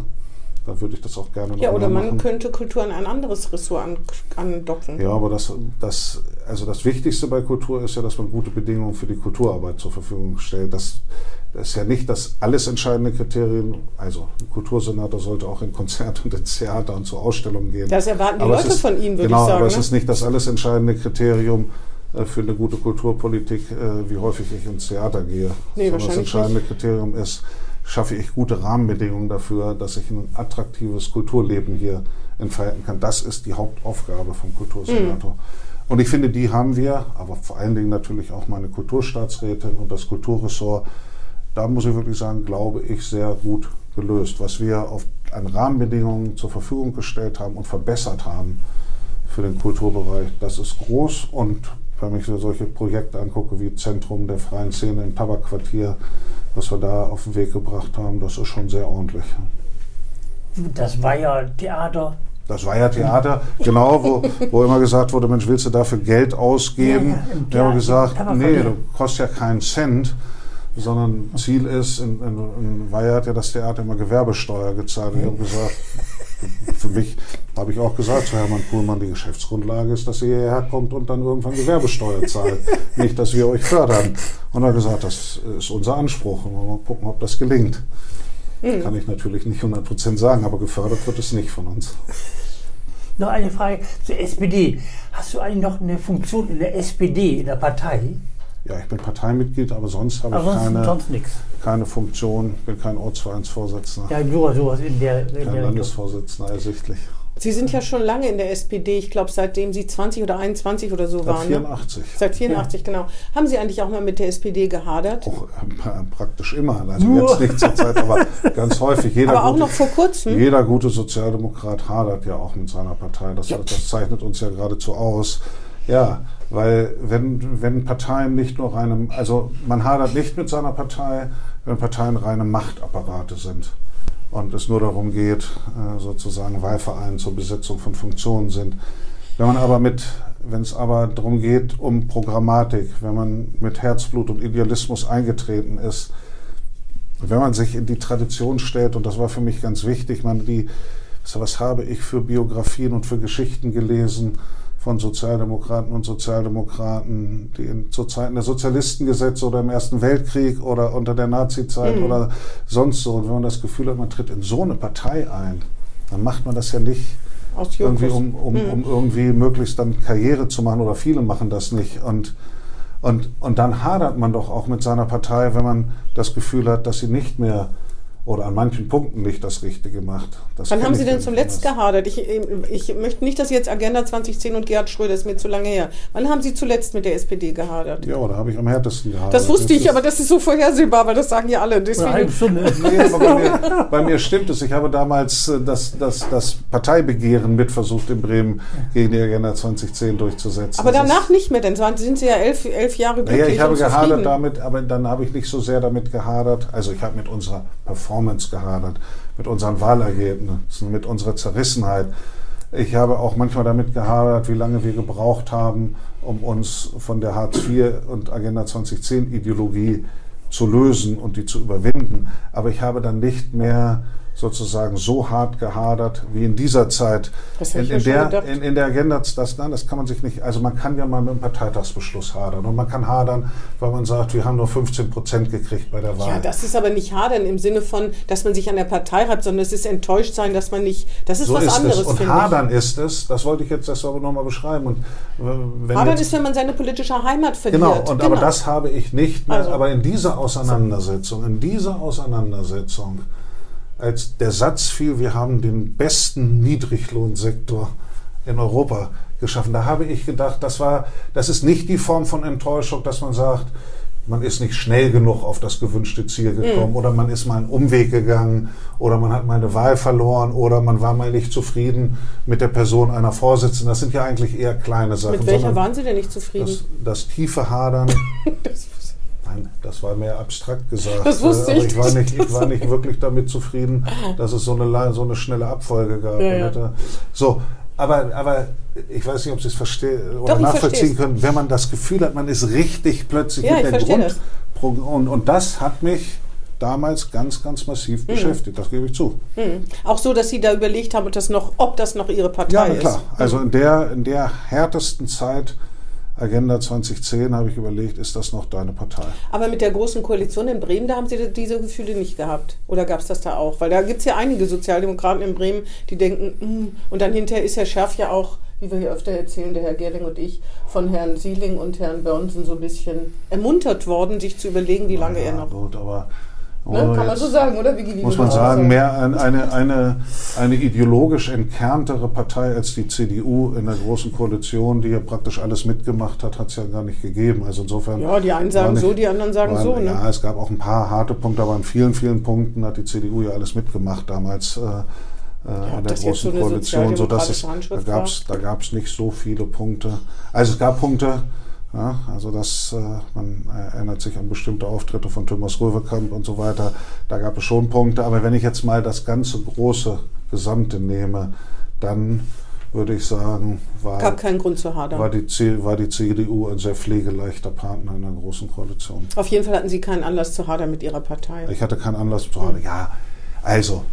Dann würde ich das auch gerne noch Ja, oder man machen. könnte Kultur an ein anderes Ressort an, andocken. Ja, aber das, das, also das Wichtigste bei Kultur ist ja, dass man gute Bedingungen für die Kulturarbeit zur Verfügung stellt. Das, das ist ja nicht das alles entscheidende Kriterium. Also ein Kultursenator sollte auch in Konzerte und ins Theater und zu Ausstellungen gehen. Das erwarten die Aber es Leute ist- von Ihnen, würde genau, ich sagen. aber es ne? ist nicht das alles entscheidende Kriterium äh, für eine gute Kulturpolitik, äh, wie häufig ich ins Theater gehe. Nee, Sondern das wahrscheinlich entscheidende Kriterium ist, schaffe ich gute Rahmenbedingungen dafür, dass ich ein attraktives Kulturleben hier entfalten kann. Das ist die Hauptaufgabe vom Kultursenator. Und ich finde, die haben wir, aber vor allen Dingen natürlich auch meine Kulturstaatsrätin und das Kulturressort, da muss ich wirklich sagen, glaube ich, sehr gut gelöst. Was wir auf, an Rahmenbedingungen zur Verfügung gestellt haben und verbessert haben für den Kulturbereich, das ist groß. Und wenn ich so solche Projekte angucke wie Zentrum der freien Szene im Tabakquartier, was wir da auf den Weg gebracht haben, das ist schon sehr ordentlich. Das war ja Theater. Das war ja Theater, genau, wo, wo immer gesagt wurde, Mensch, willst du dafür Geld ausgeben? Ja, ja, haben gesagt, nee, du kostet ja keinen Cent, sondern Ziel ist, in, in, in Weiher hat ja das Theater immer Gewerbesteuer gezahlt. Ich habe gesagt, für mich habe ich auch gesagt zu Hermann Kuhlmann, die Geschäftsgrundlage ist, dass ihr hierher kommt und dann irgendwann Gewerbesteuer zahlt. Nicht, dass wir euch fördern. Und er hat gesagt, das ist unser Anspruch. Und mal gucken, ob das gelingt. Kann ich natürlich nicht 100% sagen, aber gefördert wird es nicht von uns. Noch eine Frage zur SPD. Hast du eigentlich noch eine Funktion in der SPD, in der Partei? Ja, ich bin Parteimitglied, aber sonst habe Aber ich keine, sonst nichts. keine Funktion, bin kein Ortsvereinsvorsitzender, Ja, sowas, sowas in der, in der kein Richtung. Landesvorsitzender ersichtlich. Sie sind ja schon lange in der SPD, ich glaube seitdem Sie 20 oder 21 oder so Seit waren. Ne? 84. Seit 84, genau. Haben Sie eigentlich auch mal mit der SPD gehadert? Auch äh, praktisch immer. Also Nur. jetzt nicht zur Zeit, aber ganz häufig. Jeder Aber auch gute, noch vor kurzem? Jeder gute Sozialdemokrat hadert ja auch mit seiner Partei. Das, das zeichnet uns ja geradezu aus. Ja, weil wenn, wenn Parteien nicht nur reine, also man hadert nicht mit seiner Partei, wenn Parteien reine Machtapparate sind und es nur darum geht, äh, sozusagen Wahlvereine zur Besetzung von Funktionen sind. Wenn man aber mit, wenn es aber darum geht, um Programmatik, wenn man mit Herzblut und Idealismus eingetreten ist, wenn man sich in die Tradition stellt, und das war für mich ganz wichtig, man die, was habe ich für Biografien und für Geschichten gelesen von Sozialdemokraten und Sozialdemokraten, die in, zu Zeiten der Sozialistengesetze oder im Ersten Weltkrieg oder unter der Nazizeit Mhm. oder sonst so. Und wenn man das Gefühl hat, man tritt in so eine Partei ein, dann macht man das ja nicht irgendwie, um, um, Mhm. um irgendwie möglichst dann Karriere zu machen oder viele machen das nicht. Und, und, und dann hadert man doch auch mit seiner Partei, wenn man das Gefühl hat, dass sie nicht mehr oder an manchen Punkten nicht das Richtige macht. Das Wann haben ich Sie denn zuletzt anders. gehadert? Ich, ich möchte nicht, dass jetzt Agenda 2010 und Gerhard Schröder ist mir zu lange her. Wann haben Sie zuletzt mit der SPD gehadert? Ja, da habe ich am härtesten gehadert. Das wusste ich, ist- aber das ist so vorhersehbar, weil das sagen ja alle. Eine Deswegen, halbe Stunde. Nee, bei, mir, bei mir stimmt es. Ich habe damals äh, das, das, das Parteibegehren mit versucht, in Bremen gegen die Agenda 2010 durchzusetzen. aber Das ist- danach nicht mehr, denn so sind Sie ja elf, elf Jahre glücklich Naja, ich habe gehadert zufrieden. damit, aber dann habe ich nicht so sehr damit gehadert. Also ich habe mit unserer Performance gehadert, mit unseren Wahlergebnissen, mit unserer Zerrissenheit. Ich habe auch manchmal damit gehadert, wie lange wir gebraucht haben, um uns von der Hartz IV und Agenda 2010 Ideologie zu lösen und die zu überwinden. Aber ich habe dann nicht mehr sozusagen so hart gehadert wie in dieser Zeit. Das in, ich in, der, in, in der Agenda, das, nein, das kann man sich nicht, also man kann ja mal mit einem Parteitagsbeschluss hadern und man kann hadern, weil man sagt, wir haben nur 15 Prozent gekriegt bei der Wahl. Ja, das ist aber nicht hadern im Sinne von, dass man sich an der Partei reibt, sondern es ist enttäuscht sein, dass man nicht. Das ist so was ist anderes, es. Und hadern ist es, das wollte ich jetzt das aber nochmal beschreiben. Und, äh, wenn ich. Hadern jetzt- ist, wenn man seine politische Heimat verliert. Genau, und aber das habe ich nicht mehr. Also. Aber in dieser Auseinandersetzung, in dieser Auseinandersetzung, als der Satz fiel, wir haben den besten Niedriglohnsektor in Europa geschaffen, da habe ich gedacht, das war, das ist nicht die Form von Enttäuschung, dass man sagt, man ist nicht schnell genug auf das gewünschte Ziel Mhm. gekommen oder man ist mal einen Umweg gegangen oder man hat mal eine Wahl verloren oder man war mal nicht zufrieden mit der Person einer Vorsitzenden. Das sind ja eigentlich eher kleine Sachen. Mit welcher waren Sie denn nicht zufrieden? das, das tiefe Hadern, Das, nein, das war mehr abstrakt gesagt. Das wusste aber ich ich. War nicht. ich war nicht wirklich damit zufrieden, dass es so eine, so eine schnelle Abfolge gab. Ja, ja. So, aber, aber ich weiß nicht, ob Sie es verstehen oder nachvollziehen können, wenn man das Gefühl hat, man ist richtig plötzlich Ja, mit der Grund. Und, und das hat mich damals ganz, ganz massiv beschäftigt, das gebe ich zu. Hm. Auch so, dass Sie da überlegt haben, ob das noch, ob das noch Ihre Partei Ja, na ist. klar. Also in der, in der härtesten Zeit, Agenda 2010, habe ich überlegt, ist das noch deine Partei? Aber mit der großen Koalition in Bremen, da haben Sie diese Gefühle nicht gehabt. Oder gab es das da auch? Weil da gibt es ja einige Sozialdemokraten in Bremen, die denken, "Mm", und dann hinterher ist Herr Schärf ja auch, wie wir hier öfter erzählen, der Herr Gerding und ich, von Herrn Sieling und Herrn Börnsen so ein bisschen ermuntert worden, sich zu überlegen, wie lange er Ja, noch. Gut, aber Ne? oh, Kann man jetzt so sagen, oder? Wie, wie muss man sagen, mehr ein- eine, eine, eine ideologisch entkerntere Partei als die CDU in der großen Koalition, die ja praktisch alles mitgemacht hat, hat es ja gar nicht gegeben. Also insofern. Ja, die einen sagen nicht- so, die anderen sagen waren, so. Ne? Ja, es gab auch ein paar harte Punkte, aber an vielen, vielen Punkten hat die CDU ja alles mitgemacht damals. Äh, äh, in der das jetzt so großen eine Koalition, so dass es, da gab es da gab's nicht so viele Punkte. Also es gab Punkte, ja, also das, äh, man erinnert sich an bestimmte Auftritte von Thomas Röwekamp und so weiter. Da gab es schon Punkte, aber wenn ich jetzt mal das ganze große Gesamte nehme, dann würde ich sagen, war, Gab keinen Grund zu war, hadern. die, C- war die CDU ein sehr pflegeleichter Partner in der großen Koalition. Auf jeden Fall hatten Sie keinen Anlass zu hadern mit Ihrer Partei. Ich hatte keinen Anlass zu haben. Ja, also,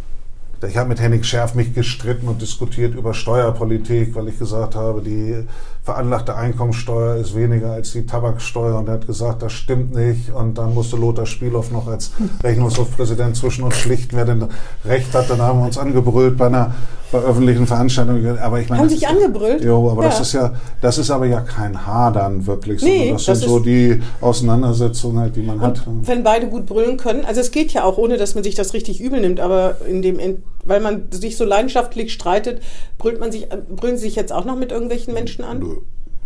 ich habe mit Henning Schärf mich gestritten und diskutiert über Steuerpolitik, weil ich gesagt habe, die veranlagte Einkommensteuer ist weniger als die Tabaksteuer. Und er hat gesagt, das stimmt nicht. Und dann musste Lothar Spielhoff noch als Rechnungshofpräsident zwischen uns schlichten, wer denn recht hat. Dann haben wir uns angebrüllt bei einer bei öffentlichen Veranstaltungen. Aber ich meine, Haben das sich angebrüllt? Jo, aber das Ja. ist ja, das ist aber ja kein Hadern wirklich, Nee, das, das sind so die Auseinandersetzungen halt, die man hat. Wenn beide gut brüllen können, also es geht ja auch, ohne dass man sich das richtig übel nimmt, aber in dem, weil man sich so leidenschaftlich streitet, brüllt man sich, brüllen Sie sich jetzt auch noch mit irgendwelchen Menschen an? Nö,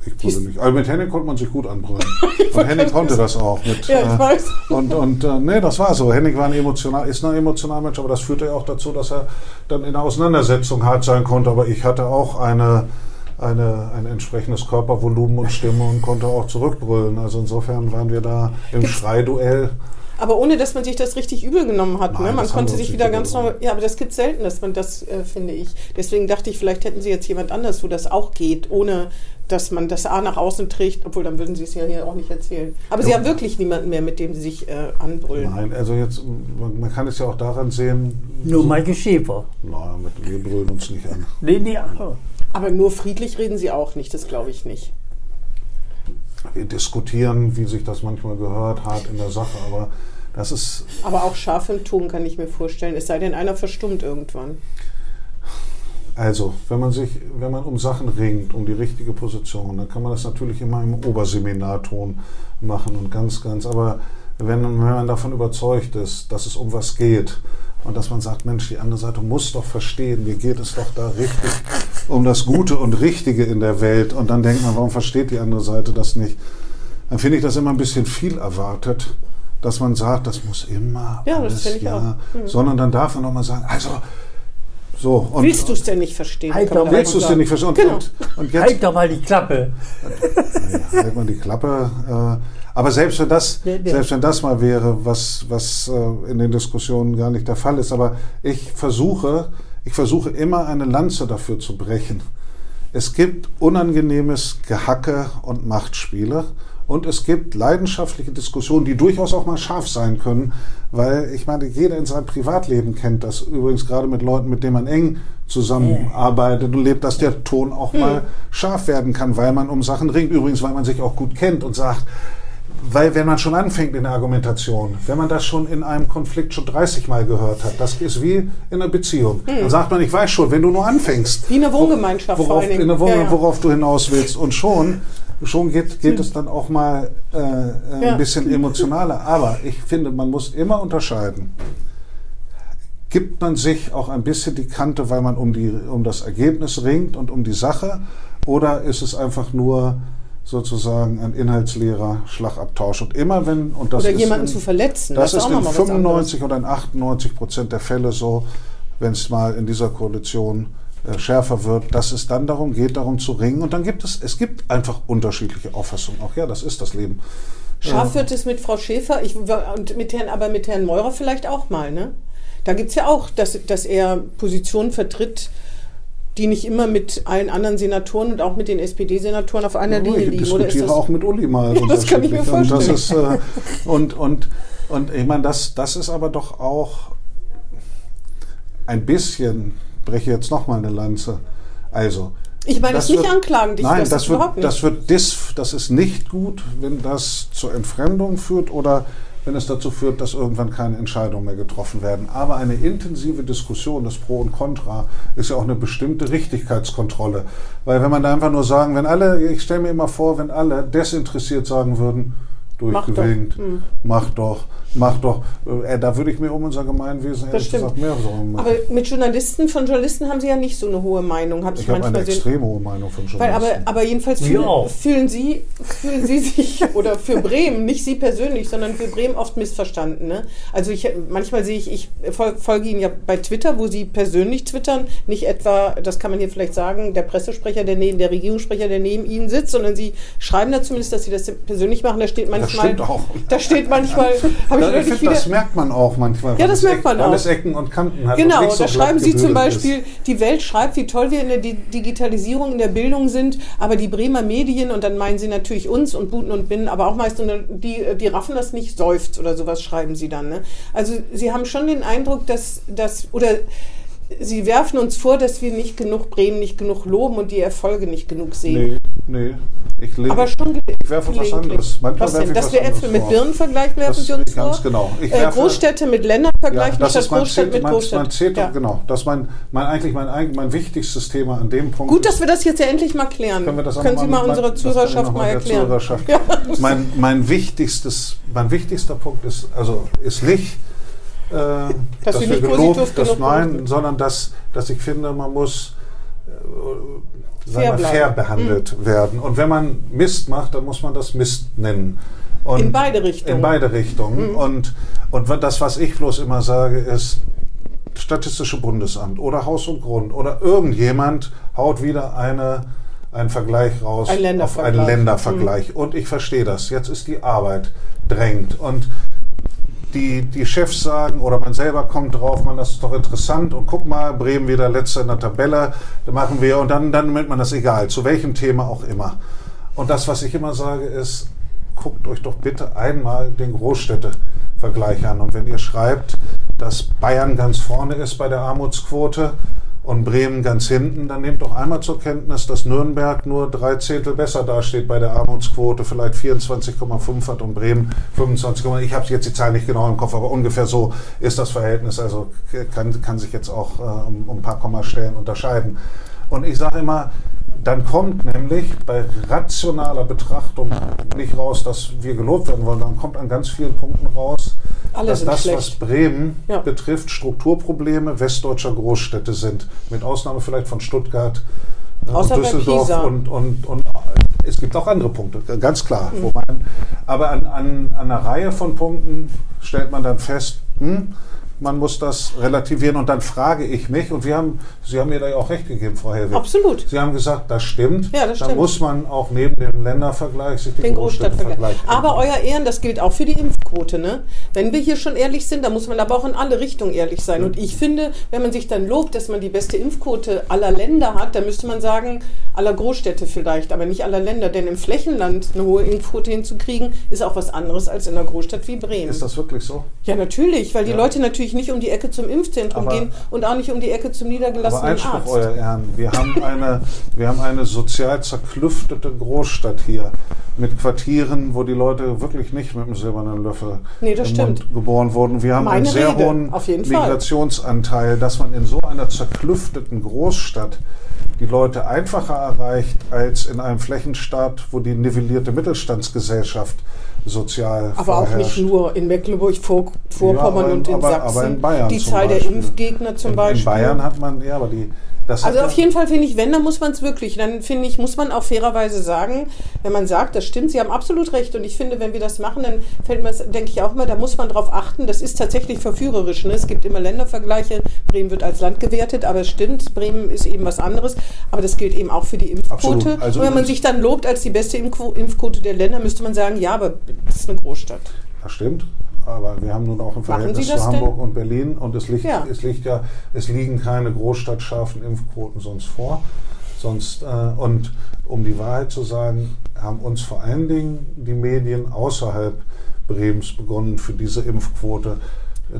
ich brülle nicht. Aber mit Henning konnte man sich gut anbrüllen. Und Henning konnte das auch. Mit, Ja, ich äh, weiß. Und, und äh, nee, das war so. Henning war ein emotional, ist ein emotionaler Mensch, aber das führte ja auch dazu, dass er dann in der Auseinandersetzung hart sein konnte. Aber ich hatte auch eine, eine, ein entsprechendes Körpervolumen und Stimme und konnte auch zurückbrüllen. Also insofern waren wir da im Schreiduell. Aber ohne, dass man sich das richtig übel genommen hat. Nein, ne? Man konnte sich wieder ganz normal. Ja, aber das gibt selten, dass man das, äh, finde ich. Deswegen dachte ich, vielleicht hätten Sie jetzt jemand anders, wo das auch geht, ohne dass man das A nach außen trägt, obwohl dann würden Sie es ja hier auch nicht erzählen. Aber Sie Ja. haben wirklich niemanden mehr, mit dem Sie sich äh, anbrüllen. Nein, also jetzt, man, man kann es ja auch daran sehen, Nur Maike Schäfer. mit, wir brüllen uns nicht an. Nee, nee, ach, Aber nur friedlich reden Sie auch nicht, das glaube ich nicht. Wir diskutieren, wie sich das manchmal gehört, hart in der Sache, aber das ist Aber auch scharf im Ton kann ich mir vorstellen, es sei denn, einer verstummt irgendwann. Also, wenn man sich, wenn man um Sachen ringt, um die richtige Position, dann kann man das natürlich immer im Oberseminarton machen und ganz, ganz, aber wenn, wenn man davon überzeugt ist, dass es um was geht und dass man sagt, Mensch, die andere Seite muss doch verstehen, mir geht es doch da richtig um das Gute und Richtige in der Welt und dann denkt man, warum versteht die andere Seite das nicht? Dann finde ich das immer ein bisschen viel erwartet, dass man sagt, das muss immer Ja, das alles, finde ich ja, auch. Mhm. sondern dann darf man auch mal sagen, also so. Und, Willst du es denn nicht verstehen? Halt doch, Willst du es denn nicht verstehen? Und, Genau. und, und jetzt halt doch mal die Klappe. ja, halt mal die Klappe. Äh, aber selbst wenn das, Der- der- selbst wenn das mal wäre, was, was äh, in den Diskussionen gar nicht der Fall ist, aber ich versuche, ich versuche immer eine Lanze dafür zu brechen. Es gibt unangenehmes Gehacke und Machtspiele. Und es gibt leidenschaftliche Diskussionen, die durchaus auch mal scharf sein können, weil ich meine, jeder in seinem Privatleben kennt das. Übrigens gerade mit Leuten, mit denen man eng zusammenarbeitet und lebt, dass der Ton auch mal scharf werden kann, weil man um Sachen ringt. Übrigens, weil man sich auch gut kennt und sagt, weil wenn man schon anfängt in der Argumentation, wenn man das schon in einem Konflikt schon 30 Mal gehört hat, das ist wie in einer Beziehung. Dann sagt man, ich weiß schon, wenn du nur anfängst. Wie in einer Wohngemeinschaft vor worauf, allen Dingen. in der Wohnung, Ja, ja. worauf du hinaus willst. Und schon, schon geht, geht es dann auch mal äh, äh, Ja. ein bisschen emotionaler. Aber ich finde, man muss immer unterscheiden. Gibt man sich auch ein bisschen die Kante, weil man um, die, um das Ergebnis ringt und um die Sache? Oder ist es einfach nur sozusagen ein inhaltsleerer Schlagabtausch? Und immer wenn, und das Oder ist jemanden in, zu verletzen. das, ist auch in noch mal was anderes. 95 oder in 98 Prozent der Fälle so, wenn es mal in dieser Koalition äh, schärfer wird, dass es dann darum geht, darum zu ringen. Und dann gibt es, es gibt einfach unterschiedliche Auffassungen. Auch ja, das ist das Leben. Scharf wird es mit Frau Schäfer ich, und mit Herrn, aber mit Herrn Meurer vielleicht auch mal, ne? Da gibt es ja auch, dass, dass er Positionen vertritt, die nicht immer mit allen anderen Senatoren und auch mit den SPD-Senatoren auf einer Linie ich liegen. Ist diskutiere das, auch mit Uli mal. Ja, das kann ich mir unterschiedlich. Und, das vorstellen. ist, äh, und, und Und ich meine, das, das ist aber doch auch ein bisschen, breche jetzt nochmal eine Lanze. Also, Ich meine das, Das nicht wird- anklagen, dich, Nein, das, das, wird, überhaupt nicht. das wird dis, das ist nicht gut, wenn das zur Entfremdung führt oder wenn es dazu führt, dass irgendwann keine Entscheidungen mehr getroffen werden. Aber eine intensive Diskussion des Pro und Contra ist ja auch eine bestimmte Richtigkeitskontrolle. Weil wenn man da einfach nur sagen, wenn alle, ich stelle mir immer vor, wenn alle desinteressiert sagen würden, Mach doch. durchgewinkt, Hm. mach doch, mach doch, äh, da würde ich mir um unser Gemeinwesen ehrlich gesagt mehr Sorgen machen. aber mit Journalisten, von Journalisten haben Sie ja nicht so eine hohe Meinung, habe ich, ich habe eine manchmal extrem hohe Meinung von Weil, Journalisten. aber, aber jedenfalls fühlen, fühlen, Sie, fühlen Sie sich, oder für Bremen, nicht Sie persönlich, sondern für Bremen oft missverstanden. Ne? Also ich, manchmal sehe ich, ich fol- folge Ihnen ja bei Twitter, wo Sie persönlich twittern, nicht etwa, das kann man hier vielleicht sagen, der Pressesprecher, der neben, der Regierungssprecher, der neben Ihnen sitzt, sondern Sie schreiben da zumindest, dass Sie das persönlich machen. Da steht manchmal, stimmt auch. da steht manchmal, habe ich ich finde, das merkt man auch manchmal. Ja, das merkt man weil auch. es Ecken und Kanten hat. Genau, nicht so da schreiben Sie zum Beispiel, ist. die Welt schreibt, wie toll wir in der Di- Digitalisierung, in der Bildung sind, aber die Bremer Medien, und dann meinen Sie natürlich uns und Buten und Binnen, aber auch meist, die, die raffen das nicht, seufzt oder sowas schreiben Sie dann. Ne? Also Sie haben schon den Eindruck, dass, dass oder Sie werfen uns vor, dass wir nicht genug Bremen, nicht genug loben und die Erfolge nicht genug sehen. Nee, nee. Ich, le- Aber schon ich werfe was gelegentlich. anderes. Manchmal Was werfe denn? ich Dass was wir Äpfel mit. Birnen vergleichen, werfen Das- Sie uns ganz vor? genau. Ich äh, werfe- Großstädte mit Ländern vergleichen, das statt ist mein, Großstadt mit mein, Großstadt. mein, Zet- Ja. genau, das ist mein, mein, eigentlich mein, mein wichtigstes Thema an dem Punkt. Gut, dass wir das jetzt ja endlich mal klären. Können, wir das Können Sie mal mit- unserer das Zuhörerschaft mal erklären? Zuhörerschaft. Ja. Mein, mein, wichtigstes, mein wichtigster Punkt ist, also ist nicht, äh, dass, Sie wir gelobt, dass, nein, sondern dass, dass ich finde, man muss äh, Fair fair behandelt werden. Und wenn man Mist macht, dann muss man das Mist nennen. Und In beide Richtungen. In beide Richtungen. Und, und das, was ich bloß immer sage, ist, Statistische Bundesamt oder Haus und Grund oder irgendjemand haut wieder eine, einen Vergleich raus Ein auf Ländervergleich. einen Ländervergleich. Und ich verstehe das. Jetzt ist die Arbeit drängt. Und die, die Chefs sagen oder man selber kommt drauf, man, das ist doch interessant und guck mal, Bremen wieder letzter in der Tabelle, da machen wir und dann, dann nimmt man das egal, zu welchem Thema auch immer. Und das, was ich immer sage, ist, guckt euch doch bitte einmal den Großstädtevergleich an. Und wenn ihr schreibt, dass Bayern ganz vorne ist bei der Armutsquote und Bremen ganz hinten, dann nehmt doch einmal zur Kenntnis, dass Nürnberg nur drei Zehntel besser dasteht bei der Armutsquote, vielleicht 24,5 hat und Bremen 25,5. Ich habe jetzt die Zahl nicht genau im Kopf, aber ungefähr so ist das Verhältnis. Also kann, kann sich jetzt auch äh, um, um ein paar Kommastellen unterscheiden. Und ich sage immer, dann kommt nämlich bei rationaler Betrachtung nicht raus, dass wir gelobt werden wollen, dann kommt an ganz vielen Punkten raus, Alle dass das, schlecht. was Bremen Ja. betrifft, Strukturprobleme westdeutscher Großstädte sind. Mit Ausnahme vielleicht von Stuttgart äh, Außer und Düsseldorf und, und, und es gibt auch andere Punkte, ganz klar. Mhm. Man, aber an, an, an einer Reihe von Punkten stellt man dann fest, hm, man muss das relativieren und dann frage ich mich, und wir haben, Sie haben mir da ja auch recht gegeben, Frau Helwig. Absolut. Sie haben gesagt, das stimmt. Ja, das dann stimmt. muss man auch neben dem Ländervergleich sich den, Den Großstadtvergleich. Aber euer Ehren, das gilt auch für die Impfquote. Ne? Wenn wir hier schon ehrlich sind, dann muss man aber auch in alle Richtungen ehrlich sein. Und ich finde, wenn man sich dann lobt, dass man die beste Impfquote aller Länder hat, dann müsste man sagen, aller Großstädte vielleicht, aber nicht aller Länder. Denn im Flächenland eine hohe Impfquote hinzukriegen, ist auch was anderes als in einer Großstadt wie Bremen. Ist das wirklich so? ja, natürlich, weil die Ja. Leute natürlich nicht um die Ecke zum Impfzentrum Aber- gehen und auch nicht um die Ecke zum Aber niedergelassenen Einspruch, Arzt. Euer Ehren. Wir haben, eine, wir haben eine sozial zerklüftete Großstadt hier mit Quartieren, wo die Leute wirklich nicht mit einem silbernen Löffel Nee, geboren wurden. Wir haben Meine einen sehr Rede, hohen. Migrationsanteil, dass man in so einer zerklüfteten Großstadt die Leute einfacher erreicht als in einem Flächenstaat, wo die nivellierte Mittelstandsgesellschaft sozial Aber auch nicht nur in Mecklenburg-Vorpommern Ja, und in aber- Sachsen. aber in Bayern die Zahl der. Impfgegner zum in, Beispiel. In Bayern hat man, ja, aber die. Das Also auf jeden Fall finde ich, wenn, dann muss man es wirklich. Dann finde ich, muss man auch fairerweise sagen, wenn man sagt, das stimmt, Sie haben absolut recht. Und ich finde, wenn wir das machen, dann fällt mir das, denke ich auch immer, da muss man drauf achten. Das ist tatsächlich verführerisch. Ne? Es gibt immer Ländervergleiche. Bremen wird als Land gewertet, aber es stimmt, Bremen ist eben was anderes. Aber das gilt eben auch für die Impfquote. Also Und wenn man sich dann lobt als die beste Impfquo- Impfquote der Länder, müsste man sagen, ja, aber das ist eine Großstadt. Das stimmt. Aber wir haben nun auch ein Verhältnis zu Hamburg und Berlin und es liegt, Ja. es liegt ja, es liegen keine großstadtscharfen Impfquoten sonst vor. Sonst, äh, und um die Wahrheit zu sagen, haben uns vor allen Dingen die Medien außerhalb Brems begonnen, für diese Impfquote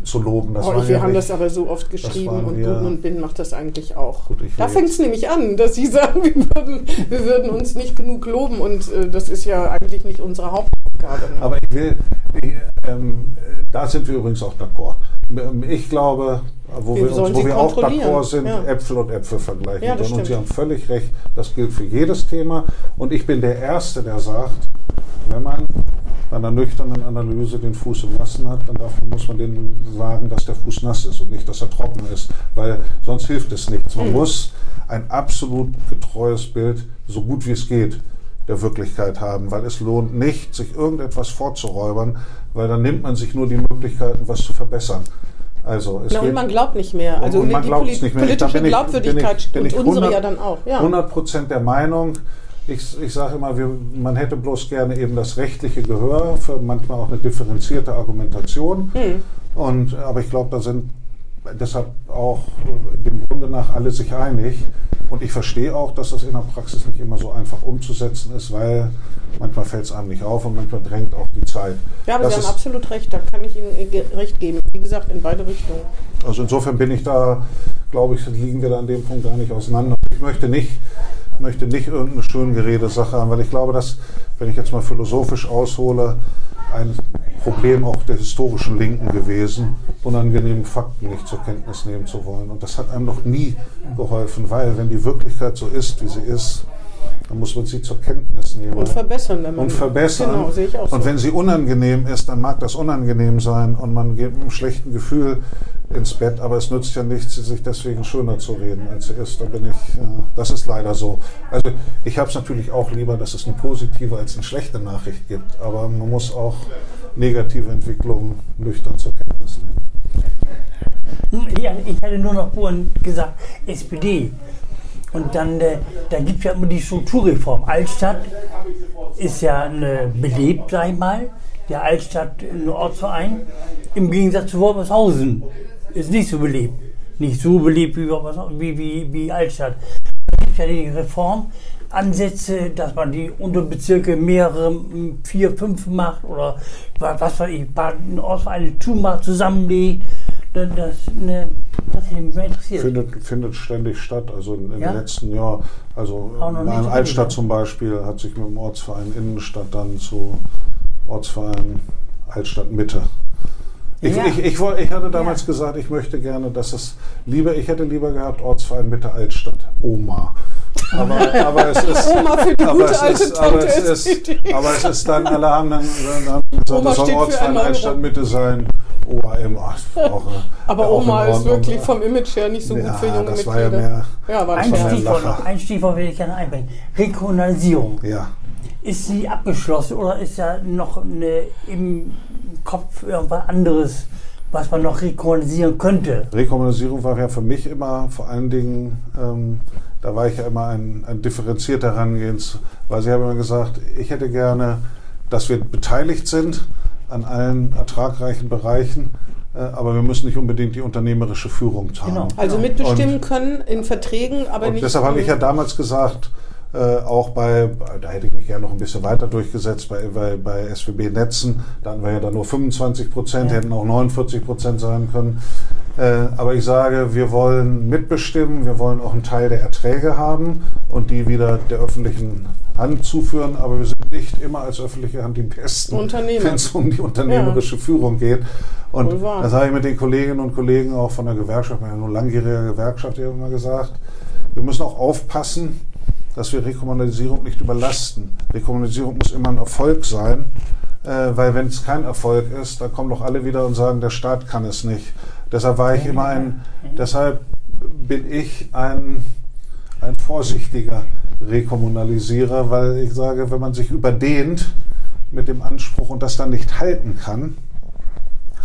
zu loben. Das oh, wir ja haben nicht, das aber so oft geschrieben und wir, und Bin macht das eigentlich auch. Gut, da fängt es nämlich an, dass sie sagen, wir würden, wir würden uns nicht genug loben und äh, das ist ja eigentlich nicht unsere Hauptaufgabe. Ne? Aber ich will, ich, ähm, da sind wir übrigens auch d'accord. Ich glaube, wo wir, uns, wo wir auch d'accord sind, ja. Äpfel und Äpfel vergleichen. Ja, und Sie haben völlig recht, das gilt für jedes Thema. Und ich bin der Erste, der sagt, wenn man bei einer nüchternen Analyse den Fuß im Nassen hat, dann darf, muss man denen sagen, dass der Fuß nass ist und nicht, dass er trocken ist, weil sonst hilft es nichts. Man mhm. muss ein absolut getreues Bild, so gut wie es geht, der Wirklichkeit haben, weil es lohnt nicht, sich irgendetwas vorzuräubern, weil dann nimmt man sich nur die Möglichkeiten, was zu verbessern. Also es Na, und man glaubt nicht mehr. Also und, und die Poli nicht mehr. politische ich, Glaubwürdigkeit bin ich, bin ich und unsere ja dann auch. Ja. 100 Prozent der Meinung, ich, ich sage immer, wir, man hätte bloß gerne eben das rechtliche Gehör für manchmal auch eine differenzierte Argumentation. Hm. Und, aber ich glaube, da sind deshalb auch dem Grunde nach alle sich einig. Und ich verstehe auch, dass das in der Praxis nicht immer so einfach umzusetzen ist, weil manchmal fällt es einem nicht auf und manchmal drängt auch die Zeit. Ja, aber das Sie haben absolut recht, da kann ich Ihnen recht geben. Wie gesagt, in beide Richtungen. Also insofern bin ich da, glaube ich, liegen wir da an dem Punkt gar nicht auseinander. Ich möchte nicht, möchte nicht irgendeine schön Sache haben, weil ich glaube, dass, wenn ich jetzt mal philosophisch aushole, ein Problem auch der historischen Linken gewesen, unangenehme Fakten nicht zur Kenntnis nehmen zu wollen. Und das hat einem noch nie geholfen, weil wenn die Wirklichkeit so ist, wie sie ist, dann muss man sie zur Kenntnis nehmen. Und verbessern. Wenn man und verbessern. Genau, sehe ich auch so. Und wenn sie unangenehm ist, dann mag das unangenehm sein und man geht mit einem schlechten Gefühl ins Bett, aber es nützt ja nichts, sich deswegen schöner zu reden, als sie ist. Da bin ich, äh, das ist leider so. Also ich habe es natürlich auch lieber, dass es eine positive als eine schlechte Nachricht gibt, aber man muss auch negative Entwicklungen nüchtern zur Kenntnis nehmen. Ja, ich hatte nur noch vorhin gesagt, SPD. Und dann, äh, da gibt es ja immer die Strukturreform. Altstadt ist ja eine belebt, sag ich mal. Der Altstadt ein Ortsverein. Im Gegensatz zu Wolfershausen ist nicht so belebt. Nicht so belebt wie, wie, wie, wie Altstadt. Da gibt es ja die Reformansätze, dass man die Unterbezirke mehrere, vier, fünf macht oder was weiß ich, ein Ortsverein zumacht, zusammenlegt das, ne, das hätte mich interessiert. Findet, findet ständig statt. Also in ja? letzten Jahren, also in Altstadt zum Beispiel hat sich mit dem Ortsverein Innenstadt dann zu Ortsverein Altstadt Mitte. Ich, ja. ich, ich, ich, hatte damals ja. gesagt, ich möchte gerne, dass es lieber, ich hätte lieber gehabt Ortsverein Mitte Altstadt, Oma. Aber, aber es ist, Oma für die gute alte ist, aber, es ist, aber es ist dann, alle haben dann, dann gesagt, es soll Ortsverein Altstadt Mitte sein. OAM, auch, Aber Oma ist wirklich vom Image her nicht so gut für junge das Mitglieder. War ja mehr, ja, war ein, Stichwort noch, ein Stichwort will ich gerne einbringen. Rekommunalisierung. Ja. Ist sie abgeschlossen oder ist ja noch eine, im Kopf irgendwas anderes, was man noch rekommunalisieren könnte? Rekommunalisierung war ja für mich immer vor allen Dingen, ähm, da war ich ja immer ein, ein differenzierter Herangehens, weil Sie haben immer gesagt, ich hätte gerne, dass wir beteiligt sind an allen ertragreichen Bereichen. Äh, aber wir müssen nicht unbedingt die unternehmerische Führung haben. Genau. Also mitbestimmen und, können in Verträgen, aber und nicht. Deshalb habe ich ja damals gesagt, äh, auch bei, da hätte ich mich gerne noch ein bisschen weiter durchgesetzt, bei, bei, bei SWB Netzen, da hatten wir ja dann nur 25 Prozent, ja. hätten auch 49 Prozent sein können. Äh, aber ich sage, wir wollen mitbestimmen, wir wollen auch einen Teil der Erträge haben und die wieder der öffentlichen Hand zuführen, aber wir sind nicht immer als öffentliche Hand die besten, wenn es um die unternehmerische ja. Führung geht. Und das habe ich mit den Kolleginnen und Kollegen auch von der Gewerkschaft, ja nur langjährige Gewerkschaft, die haben immer gesagt, wir müssen auch aufpassen, dass wir Rekommunalisierung nicht überlasten. Rekommunalisierung muss immer ein Erfolg sein, äh, weil wenn es kein Erfolg ist, dann kommen doch alle wieder und sagen, der Staat kann es nicht. Deshalb war ich immer ein, deshalb bin ich ein, ein vorsichtiger Rekommunalisierer, weil ich sage, wenn man sich überdehnt mit dem Anspruch und das dann nicht halten kann,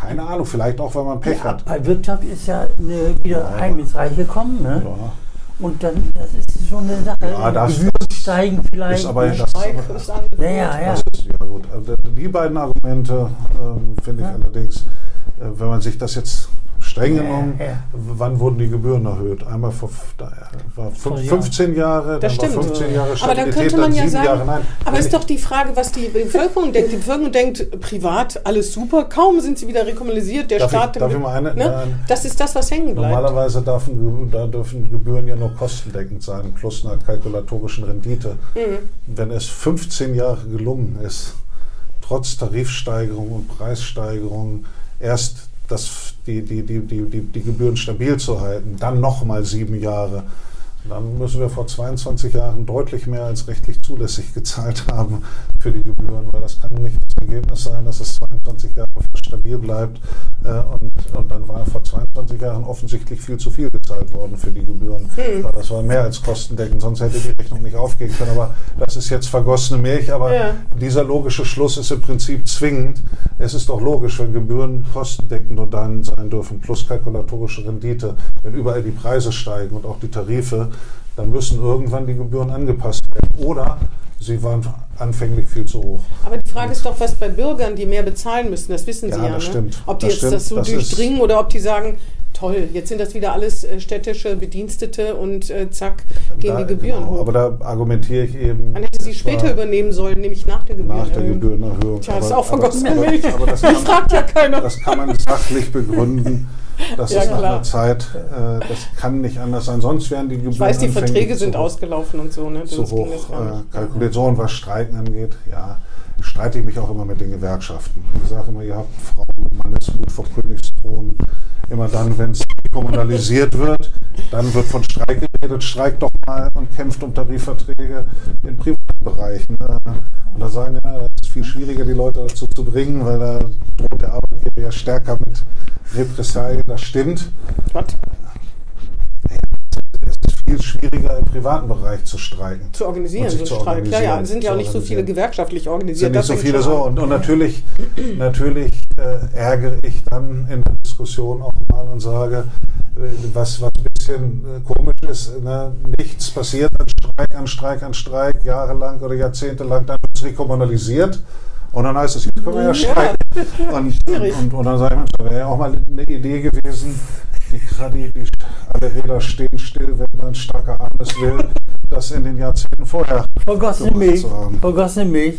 keine Ahnung, vielleicht auch, weil man Pech ja, hat. Bei Wirtschaft ist ja eine, wieder ja. Heimnisreich gekommen. Ne? Ja. Und dann, das ist schon eine Sache. Ja, das, steigen vielleicht. Ist aber, das ist aber, ja, ja, ja. Ist, ja gut. Also die beiden Argumente äh, finde ich allerdings, äh, wenn man sich das jetzt streng genommen, Ja, ja. wann wurden die Gebühren erhöht? Einmal vor war Vor Jahren. 15 Jahre, Das dann stimmt. war 15 Jahre Aber da Stabilität, könnte man dann ja sagen, Jahre. Nein, aber ist ich- doch die Frage, was die Bevölkerung denkt. Die Bevölkerung denkt, privat alles super, kaum sind sie wieder rekommunalisiert, der Darf ich- Staat... darf ich mal eine- ne? nein. Das ist das, was hängen bleibt. Normalerweise dürfen, da dürfen Gebühren ja nur kostendeckend sein, plus einer kalkulatorischen Rendite. Mhm. Wenn es 15 Jahre gelungen ist, trotz Tarifsteigerung und Preissteigerung erst das, die, die, die, die, die, die Gebühren stabil zu halten, dann nochmal sieben Jahre, dann müssen wir vor 22 Jahren deutlich mehr als rechtlich zulässig gezahlt haben für die Gebühren, weil das kann nicht das Ergebnis sein, dass es 22 Jahre stabil bleibt. Äh, und, und dann war vor 22 Jahren offensichtlich viel zu viel gezahlt worden für die Gebühren. Weil das war mehr als kostendeckend, sonst hätte die Rechnung nicht aufgehen können. Aber das ist jetzt vergossene Milch. Aber Ja. dieser logische Schluss ist im Prinzip zwingend. Es ist doch logisch, wenn Gebühren kostendeckend nur dann sein dürfen, plus kalkulatorische Rendite, wenn überall die Preise steigen und auch die Tarife, dann müssen irgendwann die Gebühren angepasst werden. Oder sie waren anfänglich viel zu hoch. Aber die Frage ist doch, was bei Bürgern, die mehr bezahlen müssen, das wissen Ja, Sie ja. das ne? stimmt. Ob die Das jetzt stimmt. das so Das durchdringen oder ob die sagen, toll, jetzt sind das wieder alles äh, städtische Bedienstete und äh, zack, gehen Da- die Gebühren genau, hoch. Aber da argumentiere ich eben. Man hätte sie das später übernehmen sollen, nämlich nach der Gebührenerhöhung. Nach der Gebührenerhöhung. Tja, das ist Aber- auch vergossene aber- Milch. aber das Mich kann- fragt ja keiner. Das kann man sachlich begründen. Das Ja, ist nach klar. einer Zeit, äh, das kann nicht anders sein. Sonst wären die Gebühren. Ich weiß, die Verträge sind hoch- ausgelaufen und so. Ne? Zu Sonst ging hoch das äh, kalkuliert. So, und was Streiken angeht, ja, streite ich mich auch immer mit den Gewerkschaften. Ich sage immer, ihr habt Frauen und Mannesmut vor Königsthron. Immer dann, wenn es kommunalisiert wird, dann wird von Streik geredet. Streikt doch mal und kämpft um Tarifverträge in privaten Bereichen. Äh, Und da sagen ja, das ist viel schwieriger, die Leute dazu zu bringen, weil da droht der Arbeitgeber ja stärker mit Repressalien. Das stimmt. Was? Es ist viel schwieriger im privaten Bereich zu streiken. Zu organisieren, so zu Streik. Ja, ja, organisieren, sind ja auch nicht so viele organisieren. gewerkschaftlich organisiert. sind nicht so viele so. Und, und natürlich, natürlich äh, ärgere ich dann in der Diskussion auch mal und sage, äh, was, was ein bisschen äh, komisch ist, ne? nichts passiert an Streik, an Streik, an Streik, jahrelang oder jahrzehntelang, dann wird es rekommunalisiert. Und dann heißt es, jetzt können wir ja Ja. streiken. Und, Schwierig. und, und dann sage ich, Mensch, da wäre ja auch mal eine Idee gewesen, die, gerade die, die, alle Räder stehen still, wenn ein starker Arm es will, das in den Jahrzehnten vorher Vergossene gemacht Milch. zu haben. Vergossene Milch.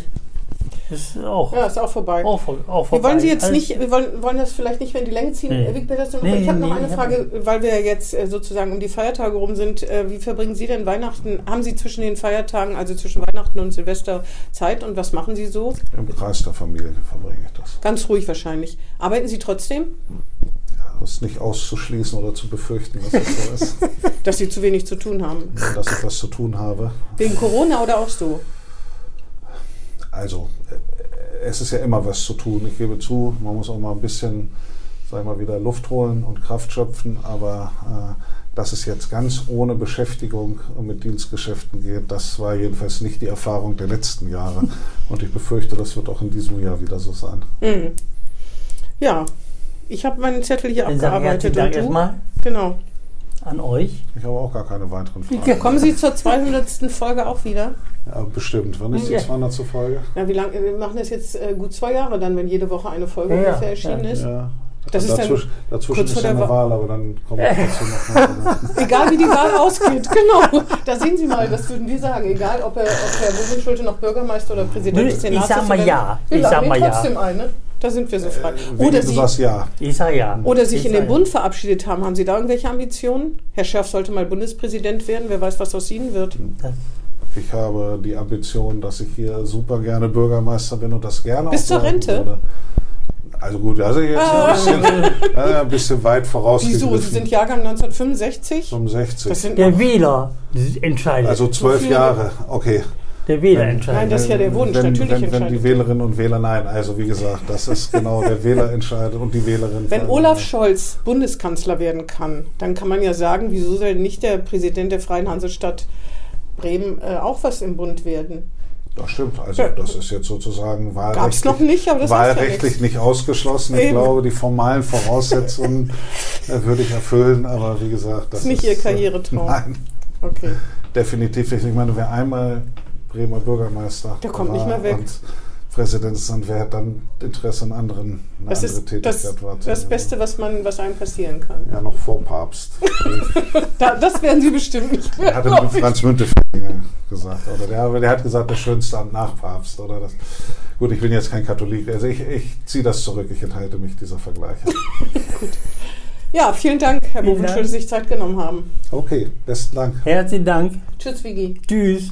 Ist auch, Ja, ist auch vorbei. auch, auch Wir vorbei. wollen Sie jetzt Alles- nicht, wir wollen, wollen das vielleicht nicht mehr in die Länge ziehen. Nee. Herr Wiegberg, das- Nee, ich habe noch nee, eine ich hab- Frage, weil wir jetzt äh, sozusagen um die Feiertage rum sind. Äh, Wie verbringen Sie denn Weihnachten? Haben Sie zwischen den Feiertagen, also zwischen Weihnachten und Silvester Zeit und was machen Sie so? Im Kreis der Familie verbringe ich das. Ganz ruhig wahrscheinlich. Arbeiten Sie trotzdem? Das ist nicht auszuschließen oder zu befürchten, dass es so ist, Dass Sie zu wenig zu tun haben. dass ich was zu tun habe. Wegen Corona oder auch so? Also, äh, es ist ja immer was zu tun. Ich gebe zu, man muss auch mal ein bisschen, sag ich mal, wieder Luft holen und Kraft schöpfen, aber äh, dass es jetzt ganz ohne Beschäftigung und mit Dienstgeschäften geht, das war jedenfalls nicht die Erfahrung der letzten Jahre. Und ich befürchte, das wird auch in diesem Jahr wieder so sein. Mhm. Ja, ich habe meinen Zettel hier Dann abgearbeitet. herzlichen Dank Und du? erstmal Genau. An euch. Ich habe auch gar keine weiteren Fragen. Kommen Sie zur 200. Folge auch wieder? Ja, bestimmt. Wann ist die Ja. 200. Folge? Ja, wie lange? Wir machen das jetzt äh, gut zwei Jahre dann, wenn jede Woche eine Folge Ja, ungefähr erschienen ja. ist. Ja. Das ist dazwischen dazwischen kurz ist vor ja der eine Wa- Wahl, aber dann kommen wir dazu noch. Egal wie die Wahl ausgeht, genau. Da sehen Sie mal, das würden wir sagen. Egal, ob, er, ob Herr Bubenschulte noch Bürgermeister oder Präsident des ich Senats sag ist. mal ja. Ich sag mal ja. ein, ne? Da sind wir so frei. Wie Oder Sie, sagst ja. Ja. oder sich ich in den ja. Bund verabschiedet haben. Haben Sie da irgendwelche Ambitionen? Herr Schärf sollte mal Bundespräsident werden. Wer weiß, was aus Ihnen wird. Das, Ich habe die Ambition, dass ich hier super gerne Bürgermeister bin und das gerne Bis auch zur Rente? Würde. Also gut, also jetzt ein bisschen, ja, ein bisschen weit Wieso? vorausgegriffen. Sie sind Jahrgang 1965? 65. Das sind der Wähler entscheidet. Also zwölf viele- Jahre, okay. Der Wähler Nein, entscheidet. Nein, das ist ja der Wunsch. wenn, Natürlich wenn, wenn die. Wählerinnen und Wähler, nein, also wie gesagt, das ist genau, der Wähler entscheidet und die Wählerin. Wenn. Olaf Scholz Bundeskanzler werden kann, dann kann man ja sagen, wieso soll nicht der Präsident der Freien Hansestadt Bremen äh, auch was im Bund werden? Das stimmt, also das ist jetzt sozusagen wahlrechtlich, noch nicht, aber das heißt ja wahlrechtlich nicht ausgeschlossen. Ich Eben. glaube, die formalen Voraussetzungen äh, würde ich erfüllen, aber wie gesagt, das Ist nicht Ihr äh, Karrieretraum. Nein, Okay. definitiv nicht. Ich meine, wer einmal Bremer Bürgermeister Der kommt war nicht mehr weg. und Präsident ist, dann wäre dann Interesse an anderen, eine Das andere ist Tätigkeit das, wahrzunehmen. das Beste, was, man, was einem passieren kann. Ja, noch vor Papst. Da, das werden Sie bestimmt nicht mehr. Hatte glaub ich. Franz Müntefering gesagt. Oder der, der hat gesagt, der schönste Amt nach Papst. Oder das. Gut, ich bin jetzt kein Katholik. Also ich, ich ziehe das zurück. Ich enthalte mich dieser Vergleiche. Ja, vielen Dank, Herr Boven, dass Sie sich Zeit genommen haben. Okay, besten Dank. Herzlichen Dank. Tschüss, Vigi. Tschüss.